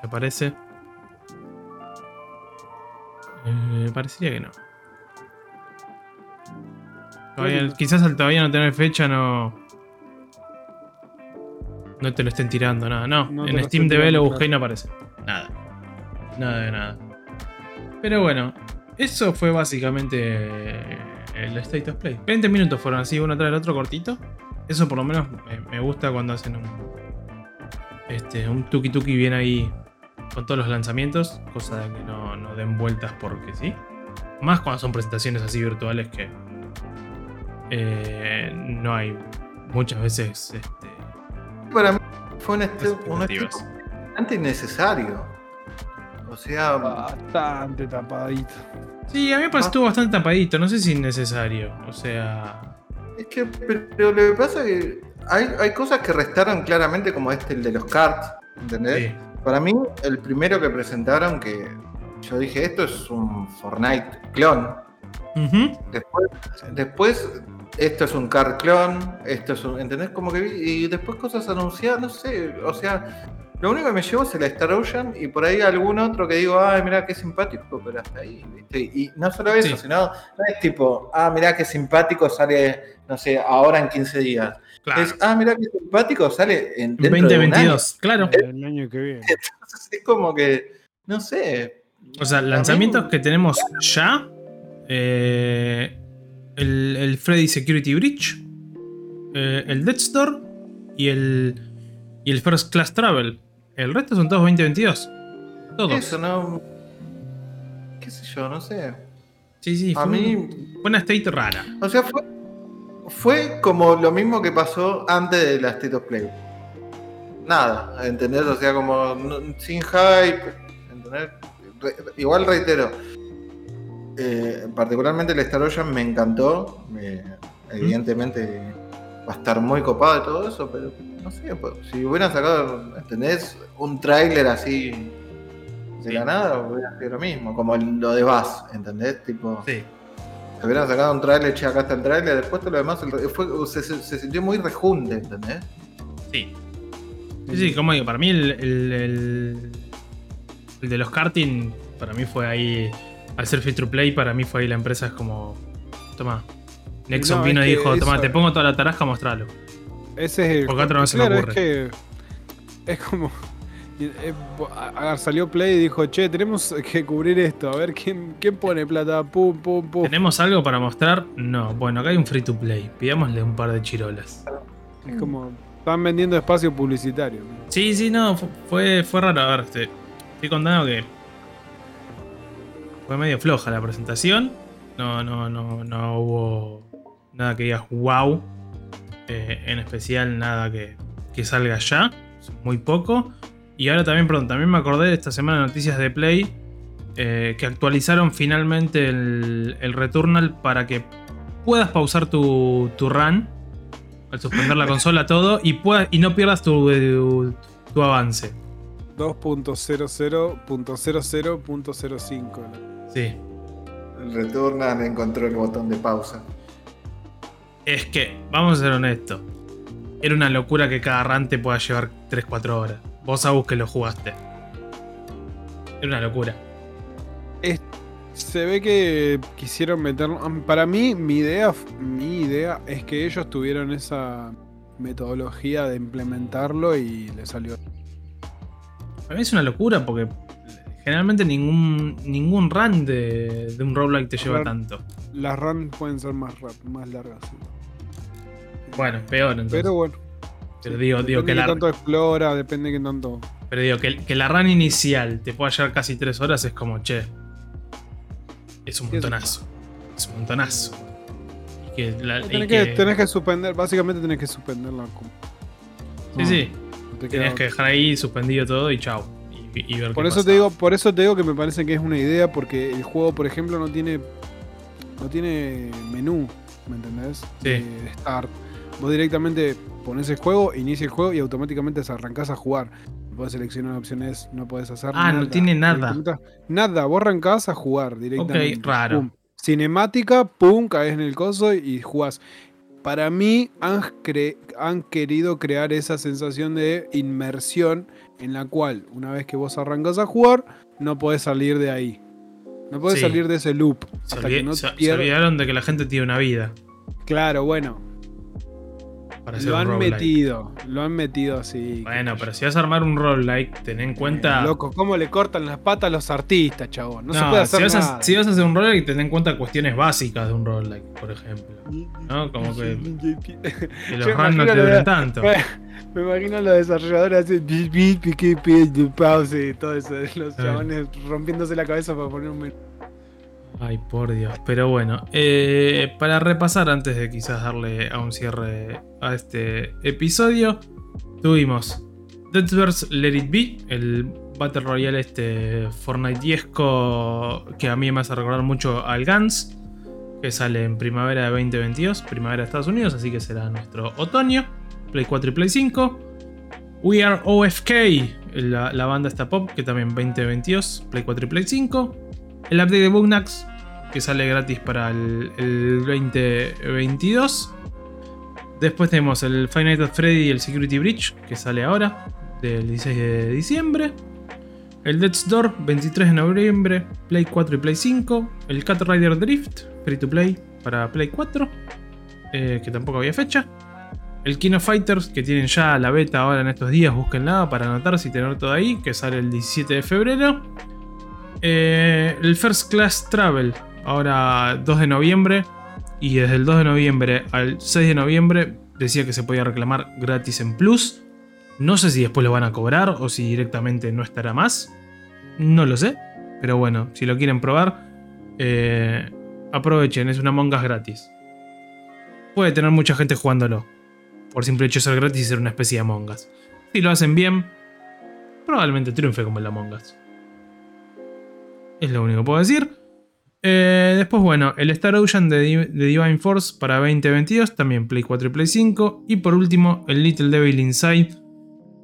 Se aparece. Eh, parecería que no. Todavía- quizás al todavía no tener fecha no. No te lo estén tirando, nada. No, en Steam DB lo busqué y no aparece. Nada. Nada de nada. Pero bueno, eso fue básicamente eh, el State of Play. 20 minutos fueron así, uno tras el otro cortito. Eso por lo menos me, me gusta cuando hacen un. Este, un tuki tuki bien ahí con todos los lanzamientos. Cosa de que no, no den vueltas porque sí. Más cuando son presentaciones así virtuales que. eh, no hay muchas veces Para mí fue un, estilo bastante innecesario. O sea, Bastante tapadito. Sí, a mí me pareció estuvo bastante tapadito. No sé si es necesario. O sea. es que pero lo que pasa es que hay, hay cosas que restaron claramente, como este, el de los cards, ¿entendés? Sí. Para mí, el primero que presentaron, que yo dije, esto es un Fortnite clon. Después, después esto es un card clon, esto es un, ¿entendés? Como que vi- y después cosas anunciadas, no sé, o sea, Lo único que me llevo es el Star Ocean y por ahí algún otro que digo, ay, mira qué simpático, pero hasta ahí, ¿viste? Y no solo eso, Sí. sino, no es tipo, ah, mira qué simpático sale, no sé, ahora en 15 días. Claro. Es, ah, mira qué simpático sale en dentro de un año. 2022, claro. El año que viene. Entonces es como que, no sé. O sea, lanzamientos que tenemos ya. eh, el, el Freddy Security Breach. eh, el Death Store. Y el. Y el First Class Travel. El resto son todos 2022. Todos. Eso, no. qué sé yo, no sé. Sí, sí, A fue, mí- un- fue una state rara. O sea, fue, fue como lo mismo que pasó antes de la State of Play. Nada, ¿entendés? O sea, como sin hype, ¿entendés? Re- igual reitero, eh, particularmente el Star Ocean me encantó. me- evidentemente va a estar muy copado de todo eso, pero no sé, pues, si hubieran sacado, ¿entendés? Un tráiler así de la nada, hubiera sido lo mismo, como lo de Bass, ¿entendés? Tipo, Sí. se hubieran sacado un trailer, che, acá está el trailer, después todo lo demás el re- fue- se, se- se sintió muy rejunte, ¿entendés? Sí. Sí, sí, como digo, para mí el, el, el- el de los karting, para mí fue ahí, al ser free to play, para mí fue ahí la empresa es como, toma. Nexon No, vino y dijo, toma, eso- te pongo toda la tarasca, mostralo. Ese es el. Porque otro no se me claro, ocurre. Es que. Es como. eh, salió Play y dijo, che, tenemos que cubrir esto. A ver quién, quién pone plata. Pum, pum, pum. ¿Tenemos algo para mostrar? No. Bueno, acá hay un free to play. Pidámosle un par de chirolas. Es como. Están vendiendo espacio publicitario. Sí, sí, no, fu- fue, fue raro. A ver, te, estoy contando que fue medio floja la presentación. No, no, no, no hubo nada que digas wow. Eh, en especial nada que, que salga ya. Muy poco. Y ahora también, perdón, también me acordé de esta semana de noticias de Play. eh, que actualizaron finalmente el, el Returnal para que puedas pausar tu, tu run. Al suspender la consola todo. Y, puedas, y no pierdas tu, tu, tu avance. 2.00.00.05. Sí. El Returnal encontró el botón de pausa. Es que, vamos a ser honestos. Era una locura que cada run te pueda llevar 3-4 horas. Vos sabés que lo jugaste. Era una locura. Es- se ve que quisieron meterlo. am- Para mí, mi idea, mi idea es que ellos tuvieron esa metodología de implementarlo y le salió. Para mí es una locura porque generalmente ningún, ningún run de, de un roguelike te lleva Run. tanto. Las runs pueden ser más rap, más largas. sí. Bueno, peor entonces. Pero bueno. Pero digo, digo depende que la, tanto explora, depende que tanto. pero digo que, que la run inicial te pueda llevar casi 3 horas es como, che. Es un Sí, montonazo. Es un montonazo. Y que la- Tenés que, que- tenés que suspender, básicamente tenés que suspenderla. como- Sí, No, sí. no te Tenías que dejar ahí suspendido todo y chao. Y, y ver Por qué eso pasa. te digo, por eso te digo que me parece que es una idea, porque el juego, por ejemplo, no tiene. No tiene menú, ¿me entendés? Sí. De start. Vos directamente pones el juego, inicia el juego y automáticamente arrancás a jugar. No podés seleccionar opciones, no podés hacer Ah, no tiene nada. Nada, vos arrancás a jugar directamente. Ok, raro. Pum. Cinemática, pum, caes en el coso y jugás. Para mí han, cre- han querido crear esa sensación de inmersión en la cual una vez que vos arrancas a jugar, no podés salir de ahí. No podés Sí. salir de ese loop. Se, hasta que no se- se pierdas- olvidaron de que la gente tiene una vida. Claro, bueno. Para hacer Lo han metido. Lo han metido así. Bueno, pero si vas a armar un roguelike, ten en cuenta. Loco, ¿cómo le cortan las patas a los artistas, chabón? No, se puede hacer si, vas nada. a, si vas a hacer un roguelike, ten en cuenta cuestiones básicas de un roguelike, por ejemplo. ¿No? Como que, que los no te duren tanto. Me imagino a los desarrolladores así, pause y todo eso. Los chabones rompiéndose la cabeza para poner un menú. Ay, por Dios. Pero bueno, eh, para repasar, antes de quizás darle a un cierre a este episodio, tuvimos Deadverse Let It Be, el Battle Royale este Fortnite-esco que a mí me hace recordar mucho al Guns, que sale en primavera de 2022, primavera de Estados Unidos, así que será nuestro otoño, Play 4 y Play 5. We Are OFK, la, la banda esta pop, que también 2022, Play 4 y Play 5. El update de Bugnax, que sale gratis para el, el 2022. Después tenemos el Five Nights at Freddy y el Security Breach, que sale ahora. del 16 de diciembre. El Death's Door, 23 de noviembre, Play 4 y Play 5. El Cat Rider Drift, free to play para Play 4, eh, que tampoco había fecha. El Kino Fighters, que tienen ya la beta ahora en estos días, búsquenla para anotarse y tener todo ahí, que sale el 17 de febrero. Eh, el First Class Travel, ahora 2 de noviembre. Y desde el 2 de noviembre al 6 de noviembre decía que se podía reclamar gratis en Plus. No sé si después lo van a cobrar o si directamente no estará más. No lo sé. Pero bueno, si lo quieren probar, eh, aprovechen, es una mongas gratis. Puede tener mucha gente jugándolo. Por simple hecho ser gratis y ser una especie de Among Us. Si lo hacen bien, probablemente triunfe como el Among Us. Es lo único que puedo decir. Eh, después, bueno, el Star Ocean de, Di- de Divine Force para 2022, también Play 4 y Play 5. Y por último, el Little Devil Inside,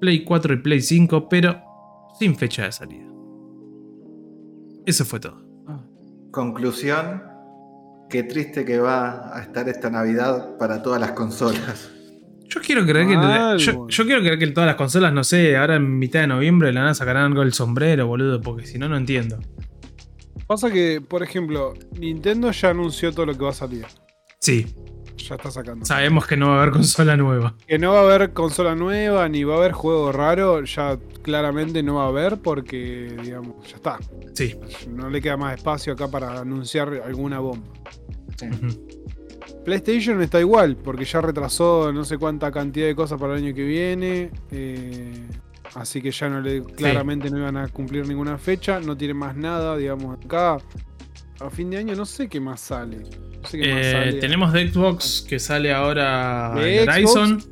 Play 4 y Play 5, pero sin fecha de salida. Eso fue todo. Conclusión. Qué triste que va a estar esta Navidad para todas las consolas. Yo quiero creer que. Yo, yo quiero creer que todas las consolas, no sé, ahora en mitad de noviembre le van a sacar algo del sombrero, boludo, porque si no, no entiendo. Pasa que, por ejemplo, Nintendo ya anunció todo lo que va a salir. Sí, Ya está sacando. sabemos que no va a haber consola nueva. Que no va a haber consola nueva ni va a haber juego raro, ya claramente no va a haber porque, digamos, ya está. Sí. No le queda más espacio acá para anunciar alguna bomba. Sí. PlayStation está igual, porque ya retrasó no sé cuánta cantidad de cosas para el año que viene. eh, así que ya no le. Claramente no iban a cumplir ninguna fecha. No tiene más nada, digamos, acá. A fin de año no sé qué más sale. No sé qué más Eh, sale. tenemos de Xbox que sale ahora De el Horizon.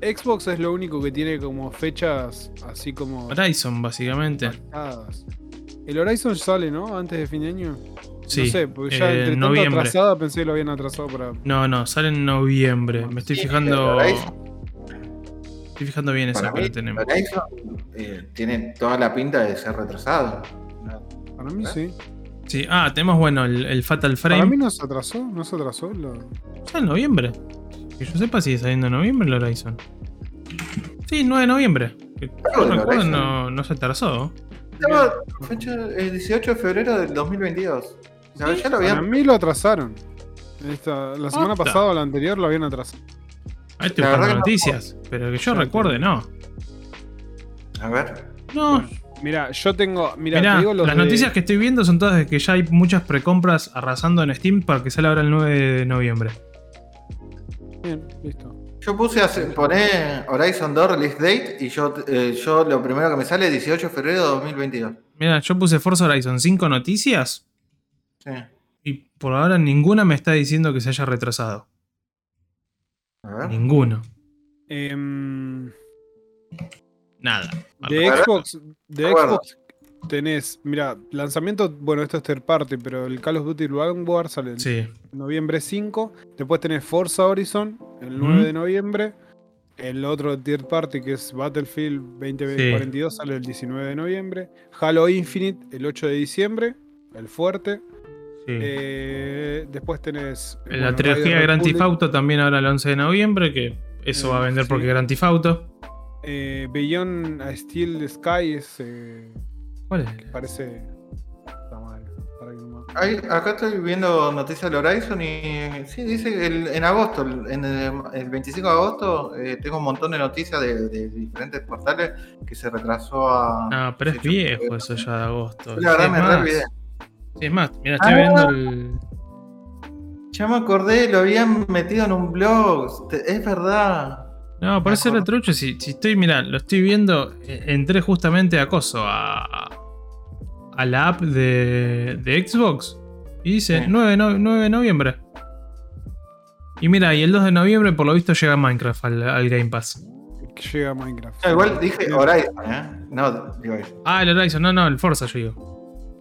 Xbox es lo único que tiene como fechas así como. Horizon, básicamente. marcadas. El Horizon sale, ¿no? Antes de fin de año. Sí. no sé, porque ya eh, entre tanto noviembre. atrasada pensé que lo habían atrasado para. No, no, sale en noviembre. Me estoy Sí, fijando. Estoy fijando bien eso Para lo tenemos. Horizon eh, tiene toda la pinta de ser retrasado. Para mí ¿Eh? sí. Sí, ah, tenemos, bueno, el, el Fatal Para Frame. mí no se atrasó, no se atrasó. Lo... Sale en noviembre. Que yo sepa, sigue saliendo en noviembre el Horizon. Sí, 9 de noviembre. Que yo del recuerdo, no, no se atrasó. Estaba fecha el 18 de febrero del 2022. O sea, ya lo Para mí lo atrasaron. Esta- la semana pasada o la anterior lo habían atrasado. Ahí La buscando no- noticias. Pero que yo recuerde, no. A ver. No, Mira, yo tengo. Mira, Mirá, te digo los las de- noticias que estoy viendo son todas de que ya hay muchas precompras arrasando en Steam para que sale ahora el 9 de noviembre. Bien, listo. Yo puse poner Horizon 2 release date y yo, eh, yo lo primero que me sale es 18 de febrero de 2022. Mira, yo puse Forza Horizon 5 noticias Sí. y por ahora ninguna me está diciendo que se haya retrasado. Ninguno. Em, Nada. de. Xbox, de. Xbox tenés, mira, lanzamiento, bueno, esto es third party, pero el Call of Duty Vanguard sale el Sí. noviembre 5. Después tenés Forza Horizon el Ujú. 9 de noviembre. El otro third party que es Battlefield 2042 sale el 19 de noviembre. Halo Infinite el 8 de diciembre, el fuerte. Sí. Eh, después tenés. la bueno, trilogía de Grand Theft Auto también ahora el 11 de noviembre, que eso Eh, va a vender sí. porque Grand Theft Auto. eh, Beyond a Steel Sky es. eh, ¿Cuál es? parece. madre, para que no me- Ahí, acá estoy viendo noticias del Horizon y sí, dice que el- en agosto, el- en el, el 25 de agosto, eh, tengo un montón de noticias de, de diferentes portales que se retrasó a. No, pero es 18 de viejo eso ya de agosto. La verdad me re. Sí, es más, mira, estoy Ah. viendo el. Ya me acordé, lo habían metido en un blog. Es verdad. No, acuerdo. retrucho. Si, si estoy, mira, lo estoy viendo. eh, Entré justamente a Coso, a, a la app de, de Xbox. Y dice Sí. 9, de no- 9 de noviembre. Y mira, y el 2 de noviembre, por lo visto, llega Minecraft al, al Game Pass. llega Minecraft. Ah, igual dije Horizon, ¿eh? No, digo eso. Ah, el Horizon, no, no, el Forza, yo digo.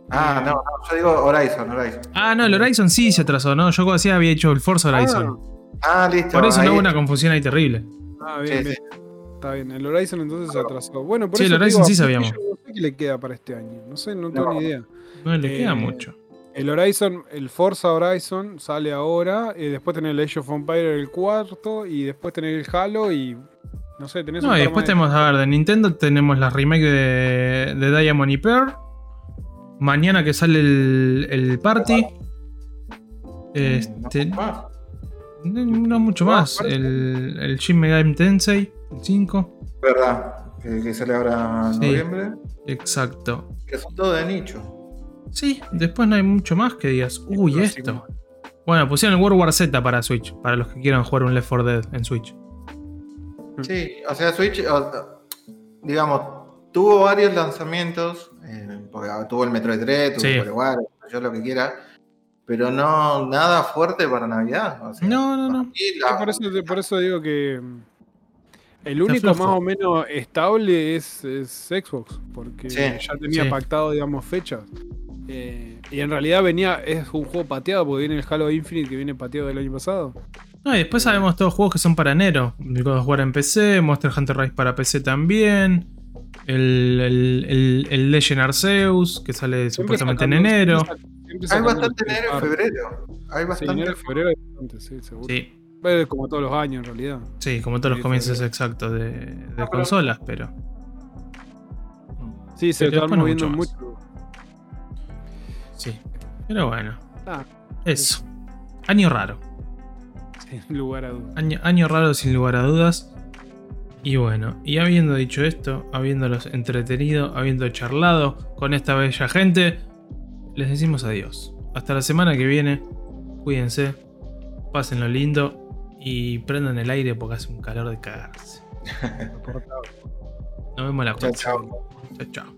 Ah, no, no, yo digo Horizon, Horizon. Ah, no, el Horizon sí se atrasó, ¿no? Yo como decía había hecho el Forza Horizon. Ah, listo. por eso no hubo una confusión ahí terrible. Ah, bien, Sí, bien. Está bien. El Horizon entonces se atrasó. Bueno, por Sí, el eso Horizon digo, sí sabíamos. No sé qué le queda para este año. No sé, no tengo No. ni idea. No le Eh, queda mucho. El Horizon, el Forza Horizon sale ahora. eh, después tenés el Age of Empire el cuarto. Y después tenés el Halo. Y No sé, tenés No, un y después tenemos, a ver, de Nintendo tenemos la remake de, de Diamond y Pearl. Mañana que sale el, el Party. Este, no, no mucho más. El, el Shin Megami Tensei, el 5. ¿Verdad? Que, que sale ahora en Sí. noviembre. Exacto. Que son todo de nicho. Sí, después no hay mucho más que digas, uy, esto. Bueno, pusieron el World War Z para Switch, para los que quieran jugar un Left 4 Dead en Switch. Sí, o sea, Switch, digamos, tuvo varios lanzamientos, eh, porque tuvo el Metroid 3, tuvo Sí. el WarioWare, yo lo que quiera, pero no nada fuerte para Navidad. o sea, No, no, no. la- por, eso, por eso digo que mm, el único más o menos estable es, es Xbox, porque Sí, ya tenía sí. pactado, digamos, fechas. Eh, y en realidad venía, es un juego pateado, porque viene el Halo Infinite que viene pateado del año pasado. No, y después sabemos todos los juegos que son para enero. El God of War en PC, Monster Hunter Rise para PC también. El, el, el- el Legend Arceus, que sale Siempre supuestamente en enero. siempre Hay bastante enero y febrero. Hay Sí, bastante. enero y febrero sí, seguro. Sí, Como todos los años, en realidad. sí, como todos los Sí, comienzos febrero. exactos de, de pero- consolas, pero. Sí, se Pero están moviendo mucho mucho. Sí. Pero bueno, Ah, eso. Año raro. sin lugar a dudas. Año, año raro sin lugar a dudas. Y bueno, y habiendo dicho esto, habiéndolos entretenido, habiendo charlado con esta bella gente, les decimos adiós. Hasta la semana que viene. Cuídense, pásenlo lindo y prendan el aire porque hace un calor de cagarse. Nos vemos la Chao, próxima. chao. Chao, chao.